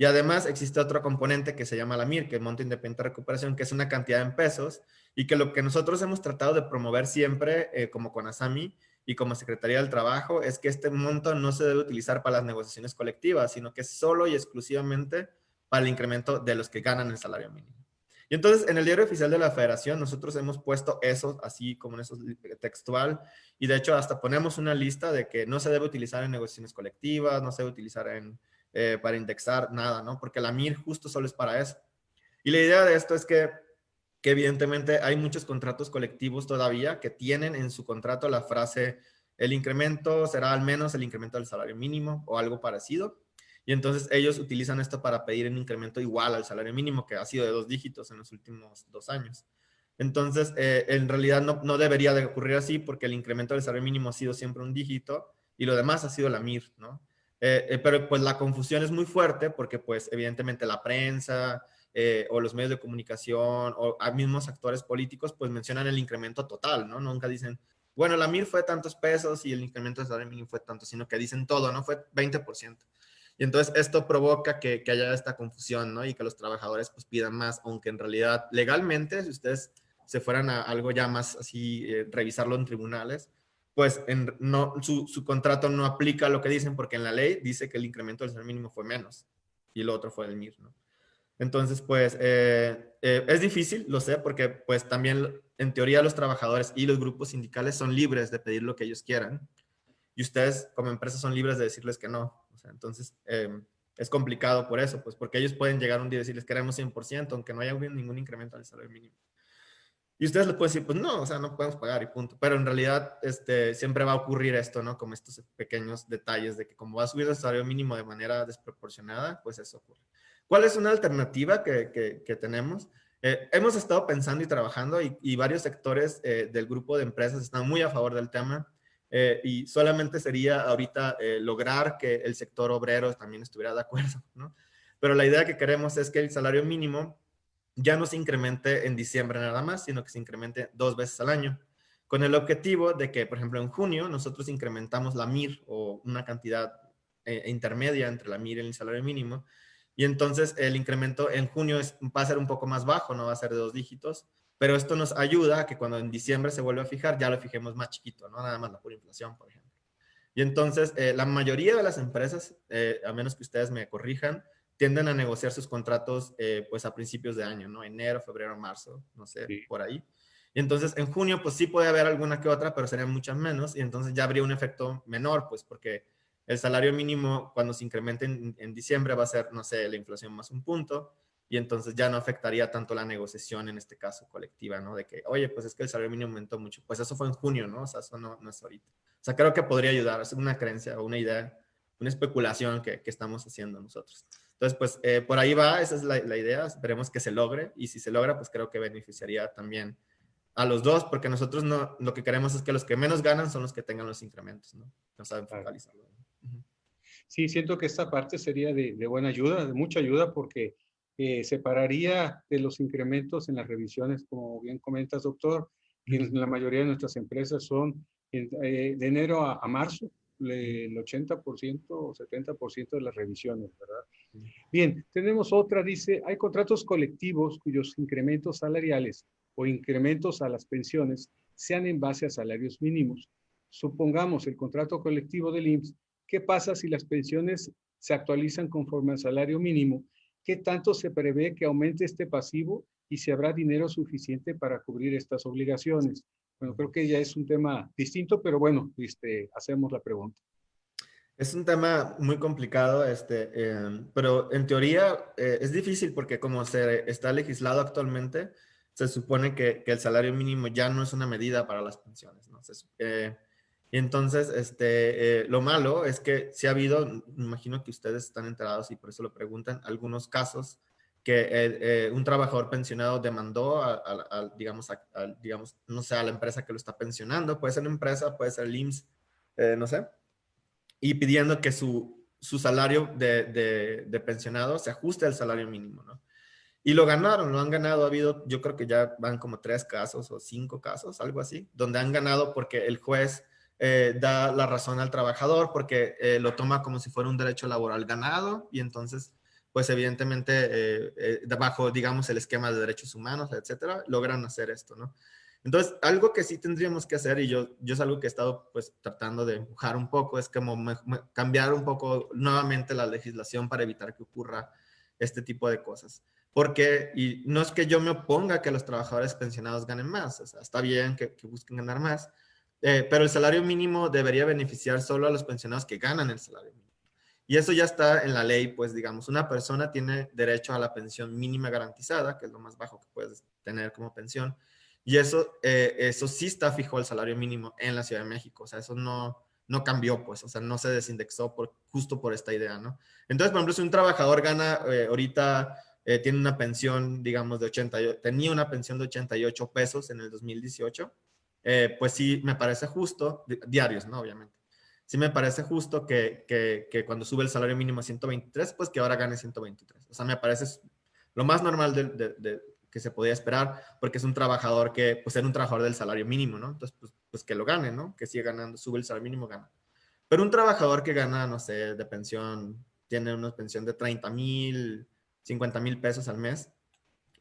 Y además existe otro componente que se llama la MIR, que es Monto Independiente de Recuperación, que es una cantidad en pesos y que lo que nosotros hemos tratado de promover siempre eh, como CONASAMI y como Secretaría del Trabajo es que este monto no se debe utilizar para las negociaciones colectivas, sino que solo y exclusivamente para el incremento de los que ganan el salario mínimo. Y entonces en el diario oficial de la federación nosotros hemos puesto eso así como en eso textual y de hecho hasta ponemos una lista de que no se debe utilizar en negociaciones colectivas, no se debe utilizar en, eh, para indexar nada, ¿no? Porque la MIR justo solo es para eso. Y la idea de esto es que, que evidentemente hay muchos contratos colectivos todavía que tienen en su contrato la frase el incremento será al menos el incremento del salario mínimo o algo parecido. Y entonces ellos utilizan esto para pedir un incremento igual al salario mínimo, que ha sido de dos dígitos en los últimos dos años. Entonces, eh, en realidad no, no, debería de ocurrir así porque el incremento del salario mínimo ha sido siempre un dígito y lo demás ha sido la MIR, ¿no? Eh, eh, pero pues la confusión es muy fuerte porque pues evidentemente la prensa o los medios de comunicación o mismos actores políticos pues mencionan el incremento total, ¿no? Nunca dicen, bueno, la MIR fue tantos pesos y el incremento del salario mínimo fue tanto, sino que dicen todo, ¿no? Fue 20%. Y entonces esto provoca que, haya esta confusión, ¿no? Y que los trabajadores pues pidan más, aunque en realidad legalmente, si ustedes se fueran a algo ya más así, eh, revisarlo en tribunales, pues en, no, su, su, contrato no aplica lo que dicen porque en la ley dice que el incremento del salario mínimo fue menos y lo otro fue el MIR. Entonces, pues eh, eh, es difícil, lo sé, porque pues también en teoría los trabajadores y los grupos sindicales son libres de pedir lo que ellos quieran y ustedes como empresa son libres de decirles que no entonces, em, es complicado por eso, pues porque ellos pueden llegar un día y decirles queremos 100%, aunque no haya ningún incremento al salario mínimo. Y ustedes les pueden decir, pues no, o sea, no podemos pagar y punto. Pero en realidad, este, siempre va a ocurrir esto, ¿no? Como estos pequeños detalles de que como va a subir el salario mínimo de manera desproporcionada, pues eso ocurre. ¿Cuál es una alternativa que, que, tenemos? Eh, hemos estado pensando y trabajando y, y varios sectores eh, del grupo de empresas están muy a favor del tema. Eh, y solamente sería ahorita eh, lograr que el sector obrero también estuviera de acuerdo, ¿no? Pero la idea que queremos es que el salario mínimo ya no se incremente en diciembre nada más, sino que se incremente dos veces al año, con el objetivo de que, por ejemplo, en junio nosotros incrementamos la MIR o una cantidad eh, intermedia entre la MIR y el salario mínimo, y entonces el incremento en junio va a ser un poco más bajo, no va a ser de dos dígitos, pero esto nos ayuda a que cuando en diciembre se vuelva a fijar, ya lo fijemos más chiquito, ¿no? Nada más la pura inflación, por ejemplo. Y entonces, eh, la mayoría de las empresas, eh, a menos que ustedes me corrijan, tienden a negociar sus contratos eh, pues a principios de año, ¿no? Enero, febrero, marzo, no sé, por ahí. Y entonces en junio pues sí puede haber alguna que otra, pero serían muchas menos y entonces ya habría un efecto menor, pues porque el salario mínimo cuando se incremente en, en diciembre va a ser, no sé, la inflación más un punto y entonces ya no afectaría tanto la negociación, en este caso colectiva, ¿no? De que, oye, pues es que el salario mínimo aumentó mucho. Pues eso fue en junio, ¿no? O sea, eso no, no es ahorita. O sea, creo que podría ayudar, es una creencia o una idea una especulación que, que estamos haciendo nosotros. Entonces, pues eh, por ahí va, esa es la, la, idea, esperemos que se logre y si se logra, pues creo que beneficiaría también a los dos, porque nosotros no, lo que queremos es que los que menos ganan son los que tengan los incrementos, ¿no? No saben focalizarlo. Sí, siento que esta parte sería de, de buena ayuda, de mucha ayuda, porque eh, separaría de los incrementos en las revisiones, como bien comentas, doctor, y en la mayoría de nuestras empresas son eh, de enero a, a marzo, el 80% o 70% de las revisiones, ¿verdad? Bien, tenemos otra, dice, hay contratos colectivos cuyos incrementos salariales o incrementos a las pensiones sean en base a salarios mínimos. Supongamos el contrato colectivo del IMSS, ¿qué pasa si las pensiones se actualizan conforme al salario mínimo? ¿Qué tanto se prevé que aumente este pasivo y si habrá dinero suficiente para cubrir estas obligaciones? Bueno, creo que ya es un tema distinto, pero bueno, este, hacemos la pregunta. Es un tema muy complicado, este, eh, pero en teoría eh, es difícil porque como se está legislado actualmente, se supone que, el salario mínimo ya no es una medida para las pensiones. ¿no? Eh, y entonces, este, lo malo es que si ha habido, imagino que ustedes están enterados y por eso lo preguntan, algunos casos que eh, eh, un trabajador pensionado demandó a, digamos, digamos, no sé, a la empresa que lo está pensionando, puede ser una empresa, puede ser el IMSS, eh, no sé, y pidiendo que su, su salario de, de, de, pensionado se ajuste al salario mínimo, ¿no? Y lo ganaron, lo han ganado, ha habido, yo creo que ya van como tres casos o cinco casos, algo así, donde han ganado porque el juez da la razón al trabajador, porque lo toma como si fuera un derecho laboral ganado y entonces pues evidentemente eh, eh, bajo, digamos, el esquema de derechos humanos, etcétera, logran hacer esto, ¿no? Entonces, algo que sí tendríamos que hacer, y yo, yo es algo que he estado pues tratando de empujar un poco, es como cambiar un poco nuevamente la legislación para evitar que ocurra este tipo de cosas. Porque, y no es que yo me oponga a que los trabajadores pensionados ganen más, o está bien que busquen ganar más, eh, pero el salario mínimo debería beneficiar solo a los pensionados que ganan el salario mínimo. Y eso ya está en la ley, pues digamos, una persona tiene derecho a la pensión mínima garantizada, que es lo más bajo que puedes tener como pensión. Y eso, eh, eso sí está fijo al salario mínimo en la Ciudad de México. O sea, eso no, no cambió, pues, o sea, no se desindexó por, justo por esta idea, ¿no? Entonces, por ejemplo, si un trabajador gana eh, ahorita, eh, tiene una pensión, digamos, de 88, tenía una pensión de 88 pesos en el 2018, pues sí, me parece justo, diarios, ¿no? Obviamente sí me parece justo que, que, cuando sube el salario mínimo a 123, pues que ahora gane 123. O sea, me parece lo más normal que se podía esperar, porque es un trabajador que, pues era un trabajador del salario mínimo, ¿no? Entonces, pues, pues que lo gane, ¿no? Que siga ganando, sube el salario mínimo, gana. Pero un trabajador que gana, no sé, de pensión, tiene una pensión de 30 mil, 50 mil pesos al mes,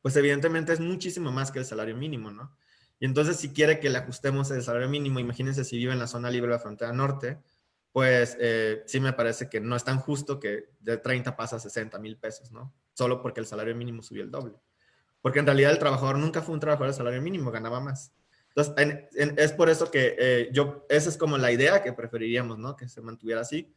pues evidentemente es muchísimo más que el salario mínimo, ¿no? Y entonces si quiere que le ajustemos el salario mínimo, imagínense si vive en la zona libre de la frontera norte, pues eh, sí me parece que no es tan justo que de 30 pasa a 60 mil pesos, ¿no? Solo porque el salario mínimo subió el doble. Porque en realidad el trabajador nunca fue un trabajador de salario mínimo, ganaba más. Entonces, es por eso que eh, yo, esa es como la idea que preferiríamos, ¿no? Que se mantuviera así.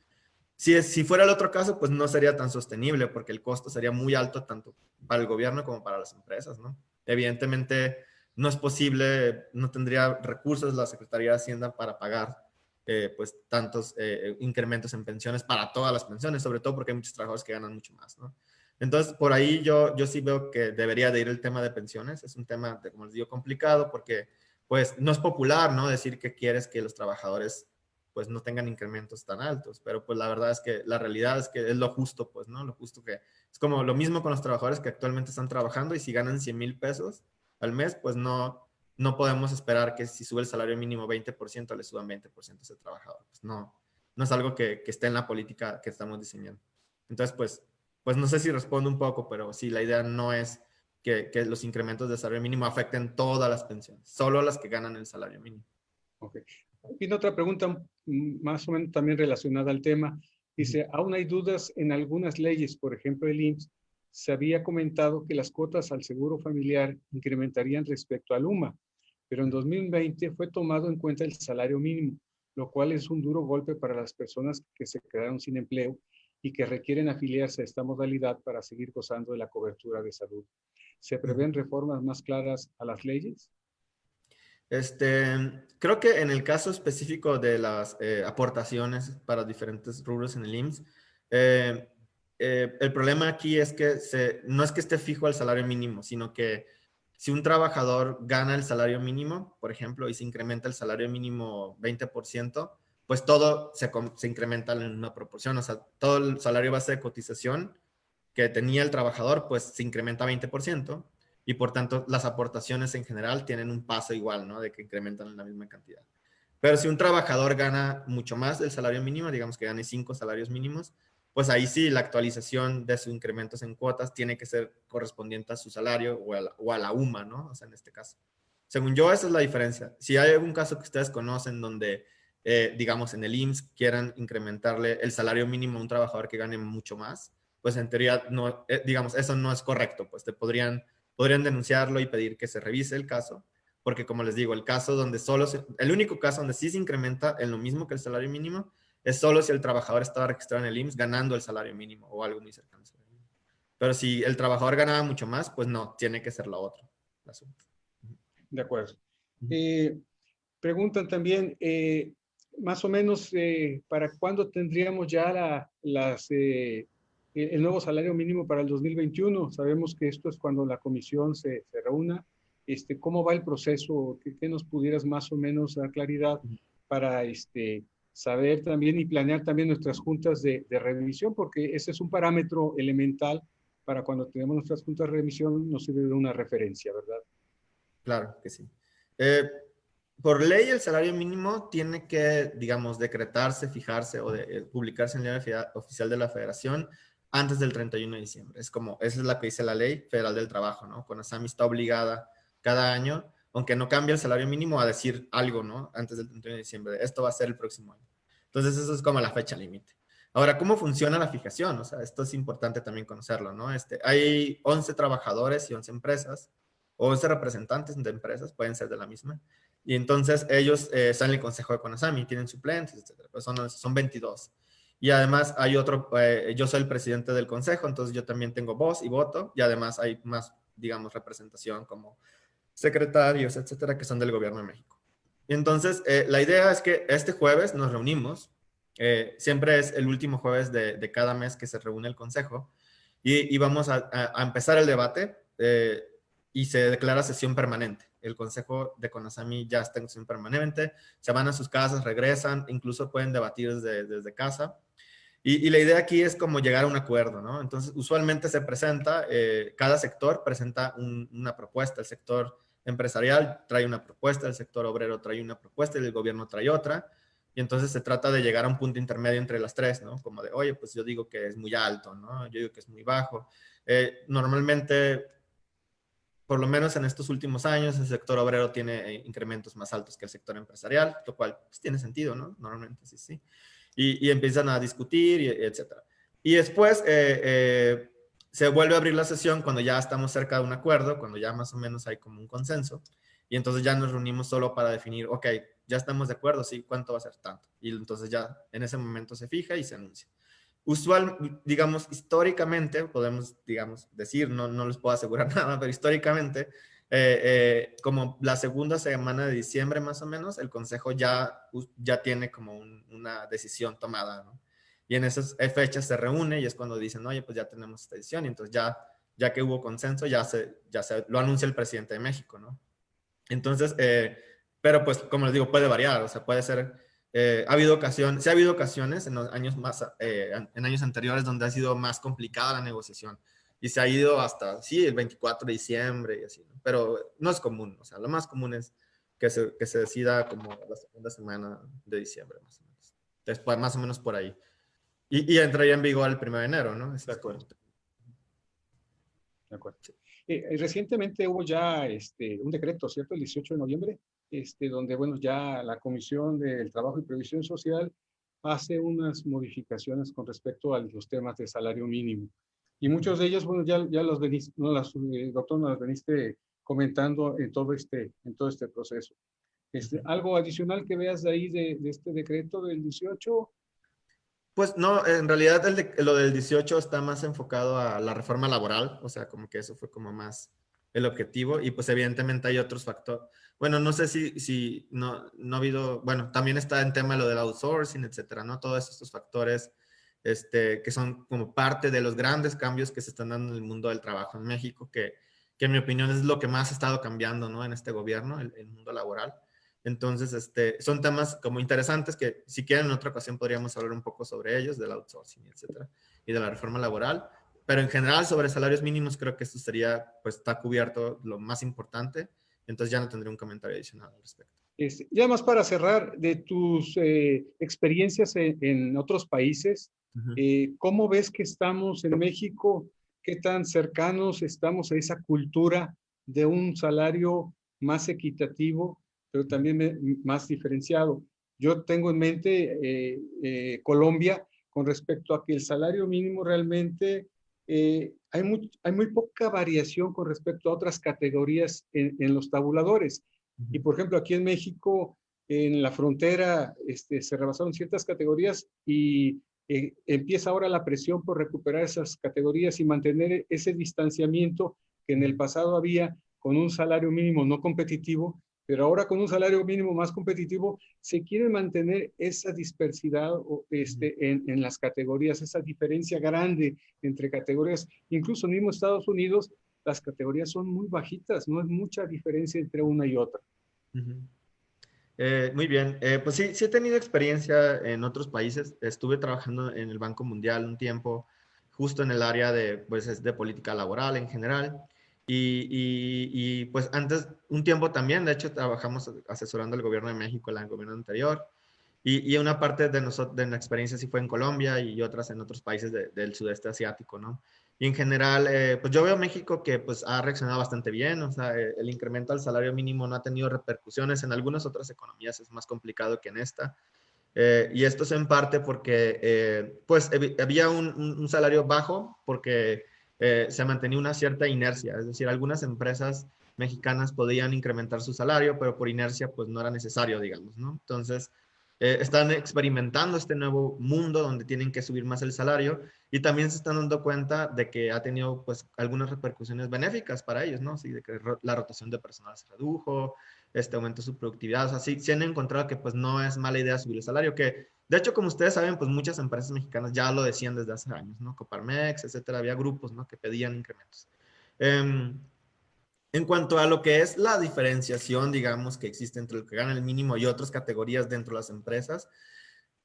Si, si fuera el otro caso, pues no sería tan sostenible porque el costo sería muy alto tanto para el gobierno como para las empresas, ¿no? Evidentemente, no es posible, no tendría recursos la Secretaría de Hacienda para pagar eh, pues tantos eh, incrementos en pensiones para todas las pensiones, sobre todo porque hay muchos trabajadores que ganan mucho más, ¿no? Entonces, por ahí yo, yo sí veo que debería de ir el tema de pensiones. Es un tema, como les digo, complicado porque pues no es popular, ¿no? Decir que quieres que los trabajadores pues no tengan incrementos tan altos, pero pues la verdad es que la realidad es que es lo justo, pues, ¿no? Lo justo que es como lo mismo con los trabajadores que actualmente están trabajando y si ganan 100 mil pesos al mes, pues no, no podemos esperar que si sube el salario mínimo 20%, le suban 20% a ese trabajador. Pues no, no es algo que, que, esté en la política que estamos diseñando. Entonces, pues, pues no sé si respondo un poco, pero sí, la idea no es que, que los incrementos de salario mínimo afecten todas las pensiones, solo las que ganan el salario mínimo. Ok. Y otra pregunta mm, más o menos también relacionada al tema. Dice, aún hay dudas en algunas leyes, por ejemplo, el IMSS, se había comentado que las cuotas al seguro familiar incrementarían respecto al UMA pero en 2020 fue tomado en cuenta el salario mínimo, lo cual es un duro golpe para las personas que se quedaron sin empleo y que requieren afiliarse a esta modalidad para seguir gozando de la cobertura de salud. ¿Se prevén reformas más claras a las leyes? Este, creo que en el caso específico de las eh, aportaciones para diferentes rubros en el IMSS, eh, eh, el problema aquí es que no es que esté fijo al salario mínimo, sino que si un trabajador gana el salario mínimo, por ejemplo, y se incrementa el salario mínimo 20%, pues todo se, se incrementa en una proporción. O sea, todo el salario base de cotización que tenía el trabajador, pues se incrementa 20% y por tanto las aportaciones en general tienen un paso igual, ¿no? De que incrementan en la misma cantidad. Pero si un trabajador gana mucho más del salario mínimo, digamos que gane cinco salarios mínimos, pues ahí sí la actualización de sus incrementos en cuotas tiene que ser correspondiente a su salario o a la, UMA, ¿no? O sea, en este caso. Según yo, esa es la diferencia. Si hay algún caso que ustedes conocen donde, eh, digamos, en el IMSS quieran incrementarle el salario mínimo a un trabajador que gane mucho más, pues en teoría, no, eh, digamos, eso no es correcto, pues te podrían podrían denunciarlo y pedir que se revise el caso, porque como les digo, el caso donde solo, el único caso donde sí se incrementa en lo mismo que el salario mínimo es solo si el trabajador estaba registrado en el IMSS ganando el salario mínimo o algo muy cercano. Pero si el trabajador ganaba mucho más, pues no, tiene que ser la otra. De acuerdo. Eh, preguntan también, eh, más o menos, eh, ¿para cuándo tendríamos ya las eh, el nuevo salario mínimo para el 2021. Sabemos que esto es cuando la comisión se, se reúna. Este, ¿Cómo va el proceso? ¿Qué, nos pudieras más o menos dar claridad para este, saber también y planear también nuestras juntas de, de, revisión? Porque ese es un parámetro elemental para cuando tenemos nuestras juntas de revisión, nos sirve de una referencia, ¿verdad? Claro que sí. Eh, por ley, el salario mínimo tiene que, digamos, decretarse, fijarse o de, eh, publicarse en el diario oficial de la federación antes del 31 de diciembre. Es como, esa es la que dice la ley federal del trabajo, ¿no? ASAMI está obligada cada año, aunque no cambie el salario mínimo, a decir algo, ¿no? Antes del 31 de diciembre. Esto va a ser el próximo año. Entonces, eso es como la fecha límite. Ahora, ¿cómo funciona la fijación? O sea, esto es importante también conocerlo, ¿no? Este, hay 11 trabajadores y 11 empresas, o 11 representantes de empresas, pueden ser de la misma, y entonces ellos eh, están en el consejo de CONASAMI, tienen suplentes, etc. Pues son, son 22. Y además hay otro, eh, yo soy el presidente del consejo, entonces yo también tengo voz y voto, y además hay más, digamos, representación como secretarios, etcétera, que son del gobierno de México. Y entonces, eh, la idea es que este jueves nos reunimos, eh, siempre es el último jueves de, cada mes que se reúne el consejo, y, vamos a, empezar el debate y se declara sesión permanente. El consejo de Conasami ya está en sesión permanente, se van a sus casas, regresan, incluso pueden debatir desde, desde casa. Y, la idea aquí es como llegar a un acuerdo, ¿no? Entonces, usualmente se presenta, eh, cada sector presenta una propuesta, el sector empresarial trae una propuesta, el sector obrero trae una propuesta y el gobierno trae otra. Y entonces se trata de llegar a un punto intermedio entre las tres, ¿no? Como de, oye, pues yo digo que es muy alto, ¿no? Yo digo que es muy bajo. Eh, normalmente, por lo menos en estos últimos años, el sector obrero tiene eh, incrementos más altos que el sector empresarial, lo cual pues, tiene sentido, ¿no? Normalmente sí, sí y, empiezan a discutir, y, etc. Y después eh, eh, se vuelve a abrir la sesión cuando ya estamos cerca de un acuerdo, cuando ya más o menos hay como un consenso, y entonces ya nos reunimos solo para definir, ok, ya estamos de acuerdo, sí, ¿cuánto va a ser tanto? Y entonces ya en ese momento se fija y se anuncia. Usual, digamos, históricamente, podemos, digamos, decir, no, no les puedo asegurar nada, pero históricamente eh, eh, como la segunda semana de diciembre más o menos, el consejo ya, ya tiene como una decisión tomada, ¿no? Y en esas fechas se reúne y es cuando dicen, oye, pues ya tenemos esta decisión y entonces ya, ya que hubo consenso, ya se, ya se lo anuncia el presidente de México, ¿no? Entonces, eh, pero pues como les digo, puede variar, o sea, puede ser, ha habido ocasiones, sí ha habido ocasiones en los años más, en años anteriores donde ha sido más complicada la negociación y se ha ido hasta, sí, el 24 de diciembre y así, ¿no? pero no es común, o sea, lo más común es que se, que se decida como la segunda semana de diciembre, más o menos. Después, más o menos por ahí. Y, y entraría en vigor el 1 de enero, ¿no? de acuerdo. De acuerdo. Eh, recientemente hubo ya este, un decreto, ¿cierto? El 18 de noviembre, este, donde, bueno, ya la Comisión del Trabajo y Previsión Social hace unas modificaciones con respecto a los temas de salario mínimo. Y muchos de ellos, bueno, ya, ya los veniste, no las, eh, doctor, nos las veniste comentando en todo este, en todo este proceso. Este, ¿Algo adicional que veas de ahí de, de este decreto del 18? Pues no, en realidad el lo del 18 está más enfocado a la reforma laboral, o sea, como que eso fue como más el objetivo y pues evidentemente hay otros factores, bueno, no sé si, si no, no ha habido, bueno, también está en tema lo del outsourcing, etcétera, ¿no? Todos estos factores este, que son como parte de los grandes cambios que se están dando en el mundo del trabajo en México, que, que en mi opinión es lo que más ha estado cambiando, ¿no? En este gobierno, el, el mundo laboral. Entonces, este, son temas como interesantes que si quieren en otra ocasión podríamos hablar un poco sobre ellos, del outsourcing, etcétera, y de la reforma laboral. Pero en general sobre salarios mínimos creo que esto sería, pues está cubierto lo más importante. Entonces ya no tendré un comentario adicional al respecto. Este, ya más para cerrar, de tus eh, experiencias en, en, otros países, uh -huh. eh, ¿cómo ves que estamos en México? ¿Qué tan cercanos estamos a esa cultura de un salario más equitativo pero también más diferenciado. Yo tengo en mente eh, eh, Colombia con respecto a que el salario mínimo realmente eh, hay, muy, hay muy poca variación con respecto a otras categorías en, en los tabuladores. Uh -huh. Y por ejemplo, aquí en México, en la frontera, este, se rebasaron ciertas categorías y eh, empieza ahora la presión por recuperar esas categorías y mantener ese distanciamiento que en el pasado había con un salario mínimo no competitivo pero ahora con un salario mínimo más competitivo se quiere mantener esa dispersidad este, en, en, las categorías, esa diferencia grande entre categorías. Incluso en mismo Estados Unidos las categorías son muy bajitas, no es mucha diferencia entre una y otra. Uh -huh. Eh, muy bien, eh, pues sí, sí he tenido experiencia en otros países. Estuve trabajando en el Banco Mundial un tiempo, justo en el área de, pues, de política laboral en general. Y, y, pues antes, un tiempo también, de hecho, trabajamos asesorando al gobierno de México, el gobierno anterior. Y, y una parte de, nosotros, de la experiencia sí fue en Colombia y otras en otros países de, del sudeste asiático, ¿no? Y en general, eh, pues yo veo México que pues ha reaccionado bastante bien, o sea, el incremento al salario mínimo no ha tenido repercusiones, en algunas otras economías es más complicado que en esta. Eh, y esto es en parte porque, eh, pues, había un, un, un salario bajo, porque eh, se mantenía una cierta inercia, es decir, algunas empresas mexicanas podían incrementar su salario, pero por inercia pues no era necesario, digamos, ¿no? Entonces, eh, están experimentando este nuevo mundo donde tienen que subir más el salario y también se están dando cuenta de que ha tenido pues algunas repercusiones benéficas para ellos, ¿no? Sí, de que la rotación de personal se redujo, este aumentó su productividad, o sea, sí, sí han encontrado que pues no es mala idea subir el salario, que de hecho, como ustedes saben, pues muchas empresas mexicanas ya lo decían desde hace años, ¿no? Coparmex, etcétera, había grupos, ¿no? Que pedían incrementos. Eh, en cuanto a lo que es la diferenciación, digamos, que existe entre lo que gana el mínimo y otras categorías dentro de las empresas,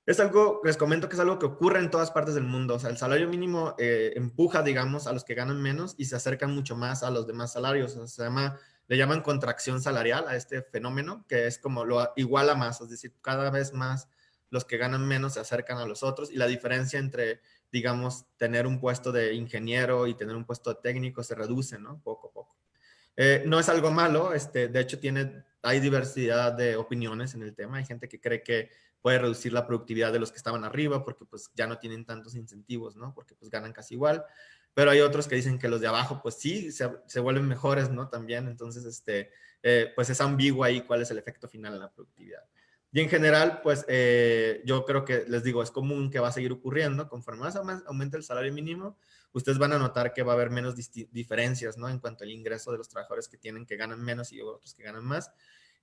es algo, les comento que es algo que ocurre en todas partes del mundo. O sea, el salario mínimo eh, empuja, digamos, a los que ganan menos y se acercan mucho más a los demás salarios. Se llama, le llaman contracción salarial a este fenómeno, que es como lo iguala más, es decir, cada vez más los que ganan menos se acercan a los otros y la diferencia entre, digamos, tener un puesto de ingeniero y tener un puesto de técnico se reduce, ¿no? Poco a poco. Eh, no es algo malo, este, de hecho tiene, hay diversidad de opiniones en el tema, hay gente que cree que puede reducir la productividad de los que estaban arriba porque pues ya no tienen tantos incentivos, ¿no? Porque pues ganan casi igual, pero hay otros que dicen que los de abajo pues sí, se, se vuelven mejores, ¿no? También, entonces, este, eh, pues es ambiguo ahí cuál es el efecto final en la productividad. Y en general, pues eh, yo creo que les digo, es común que va a seguir ocurriendo. Conforme más aumenta el salario mínimo, ustedes van a notar que va a haber menos diferencias, ¿no? En cuanto al ingreso de los trabajadores que tienen que ganan menos y otros que ganan más.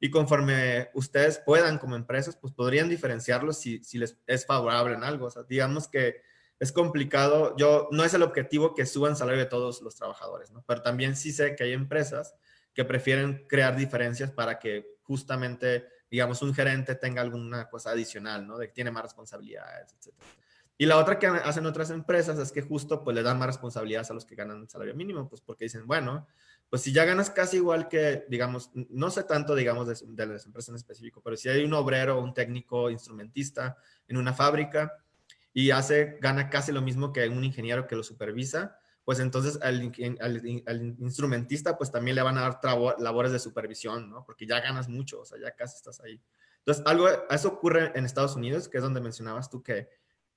Y conforme ustedes puedan como empresas, pues podrían diferenciarlos si, les es favorable en algo. O sea, digamos que es complicado. Yo, no es el objetivo que suban salario de todos los trabajadores, ¿no? Pero también sí sé que hay empresas que prefieren crear diferencias para que justamente digamos, un gerente tenga alguna cosa adicional, ¿no? De que tiene más responsabilidades, etc. Y la otra que hacen otras empresas es que justo pues le dan más responsabilidades a los que ganan salario mínimo, pues porque dicen, bueno, pues si ya ganas casi igual que, digamos, no sé tanto, digamos, de, de las empresas en específico, pero si hay un obrero, un técnico, instrumentista en una fábrica y hace, gana casi lo mismo que un ingeniero que lo supervisa, pues entonces al, instrumentista pues también le van a dar labores de supervisión, ¿no? Porque ya ganas mucho, o sea, ya casi estás ahí. Entonces, algo, eso ocurre en Estados Unidos, que es donde mencionabas tú que,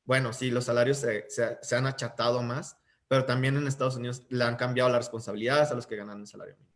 bueno, sí, los salarios se, han achatado más, pero también en Estados Unidos le han cambiado las responsabilidades a los que ganan el salario mínimo.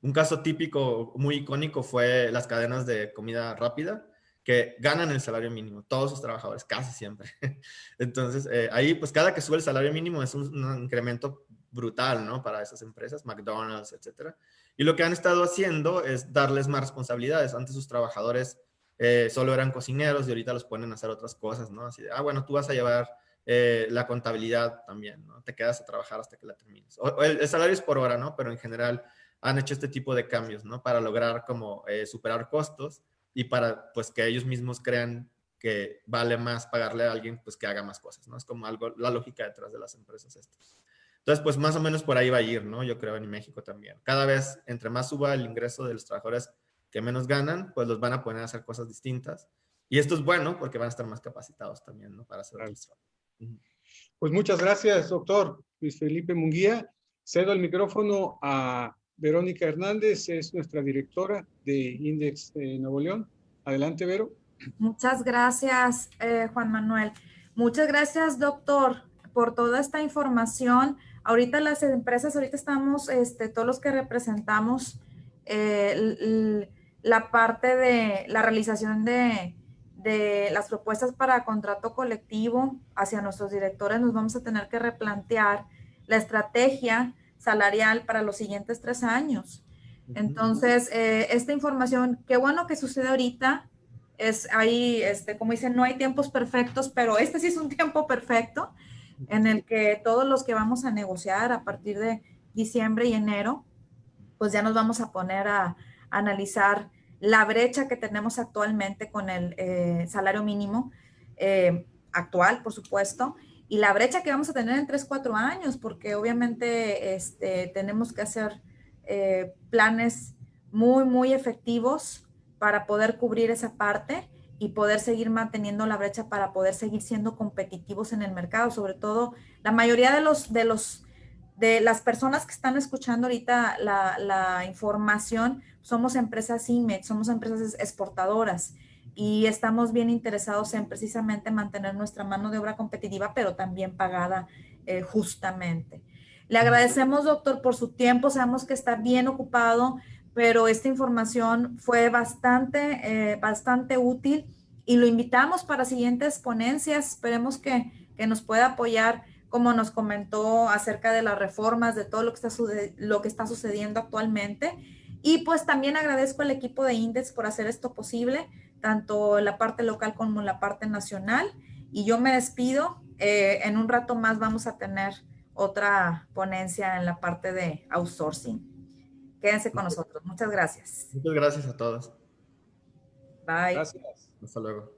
Un caso típico, muy icónico, fue las cadenas de comida rápida, que ganan el salario mínimo, todos sus trabajadores, casi siempre. Entonces, eh, ahí, pues cada que sube el salario mínimo es un, un, incremento brutal, ¿no? Para esas empresas, McDonald's, etcétera. Y lo que han estado haciendo es darles más responsabilidades. Antes sus trabajadores eh, solo eran cocineros y ahorita los ponen a hacer otras cosas, ¿no? Así de, ah, bueno, tú vas a llevar eh, la contabilidad también, ¿no? Te quedas a trabajar hasta que la termines. O, el, salario es por hora, ¿no? Pero en general han hecho este tipo de cambios, ¿no? Para lograr como eh, superar costos y para, pues, que ellos mismos crean que vale más pagarle a alguien, pues, que haga más cosas, ¿no? Es como algo, la lógica detrás de las empresas estas. Entonces, pues, más o menos por ahí va a ir, ¿no? Yo creo en México también. Cada vez, entre más suba el ingreso de los trabajadores que menos ganan, pues los van a poner a hacer cosas distintas. Y esto es bueno porque van a estar más capacitados también, ¿no? Para hacer Pues muchas gracias, doctor Luis Felipe Munguía. Cedo el micrófono a Verónica Hernández, es nuestra directora de Index de Nuevo León. Adelante, Vero. Muchas gracias, eh, Juan Manuel. Muchas gracias, doctor, por toda esta información. Ahorita las empresas, ahorita estamos, este, todos los que representamos eh, la parte de la realización de, las propuestas para contrato colectivo hacia nuestros directores, nos vamos a tener que replantear la estrategia salarial para los siguientes tres años. Entonces, eh, esta información, qué bueno que sucede ahorita, es ahí, este, como dicen, no hay tiempos perfectos, pero este sí es un tiempo perfecto en el que todos los que vamos a negociar a partir de diciembre y enero, pues ya nos vamos a poner a, analizar la brecha que tenemos actualmente con el eh, salario mínimo eh, actual, por supuesto, y la brecha que vamos a tener en 3, 4 años, porque obviamente este, tenemos que hacer eh, planes muy, muy efectivos para poder cubrir esa parte y poder seguir manteniendo la brecha para poder seguir siendo competitivos en el mercado. Sobre todo, la mayoría de los, de los de las personas que están escuchando ahorita la, información, somos empresas IMEX, somos empresas exportadoras y estamos bien interesados en precisamente mantener nuestra mano de obra competitiva, pero también pagada eh, justamente. Le agradecemos, doctor, por su tiempo. Sabemos que está bien ocupado, pero esta información fue bastante, eh, bastante útil y lo invitamos para siguientes ponencias. Esperemos que, que nos pueda apoyar como nos comentó acerca de las reformas, de todo lo que está, lo que está sucediendo actualmente. Y pues también agradezco al equipo de Index por hacer esto posible, tanto la parte local como la parte nacional. Y yo me despido. Eh, en un rato más vamos a tener otra ponencia en la parte de outsourcing. Quédense con nosotros. Muchas gracias. Muchas gracias a todos. Bye. Gracias. Hasta luego.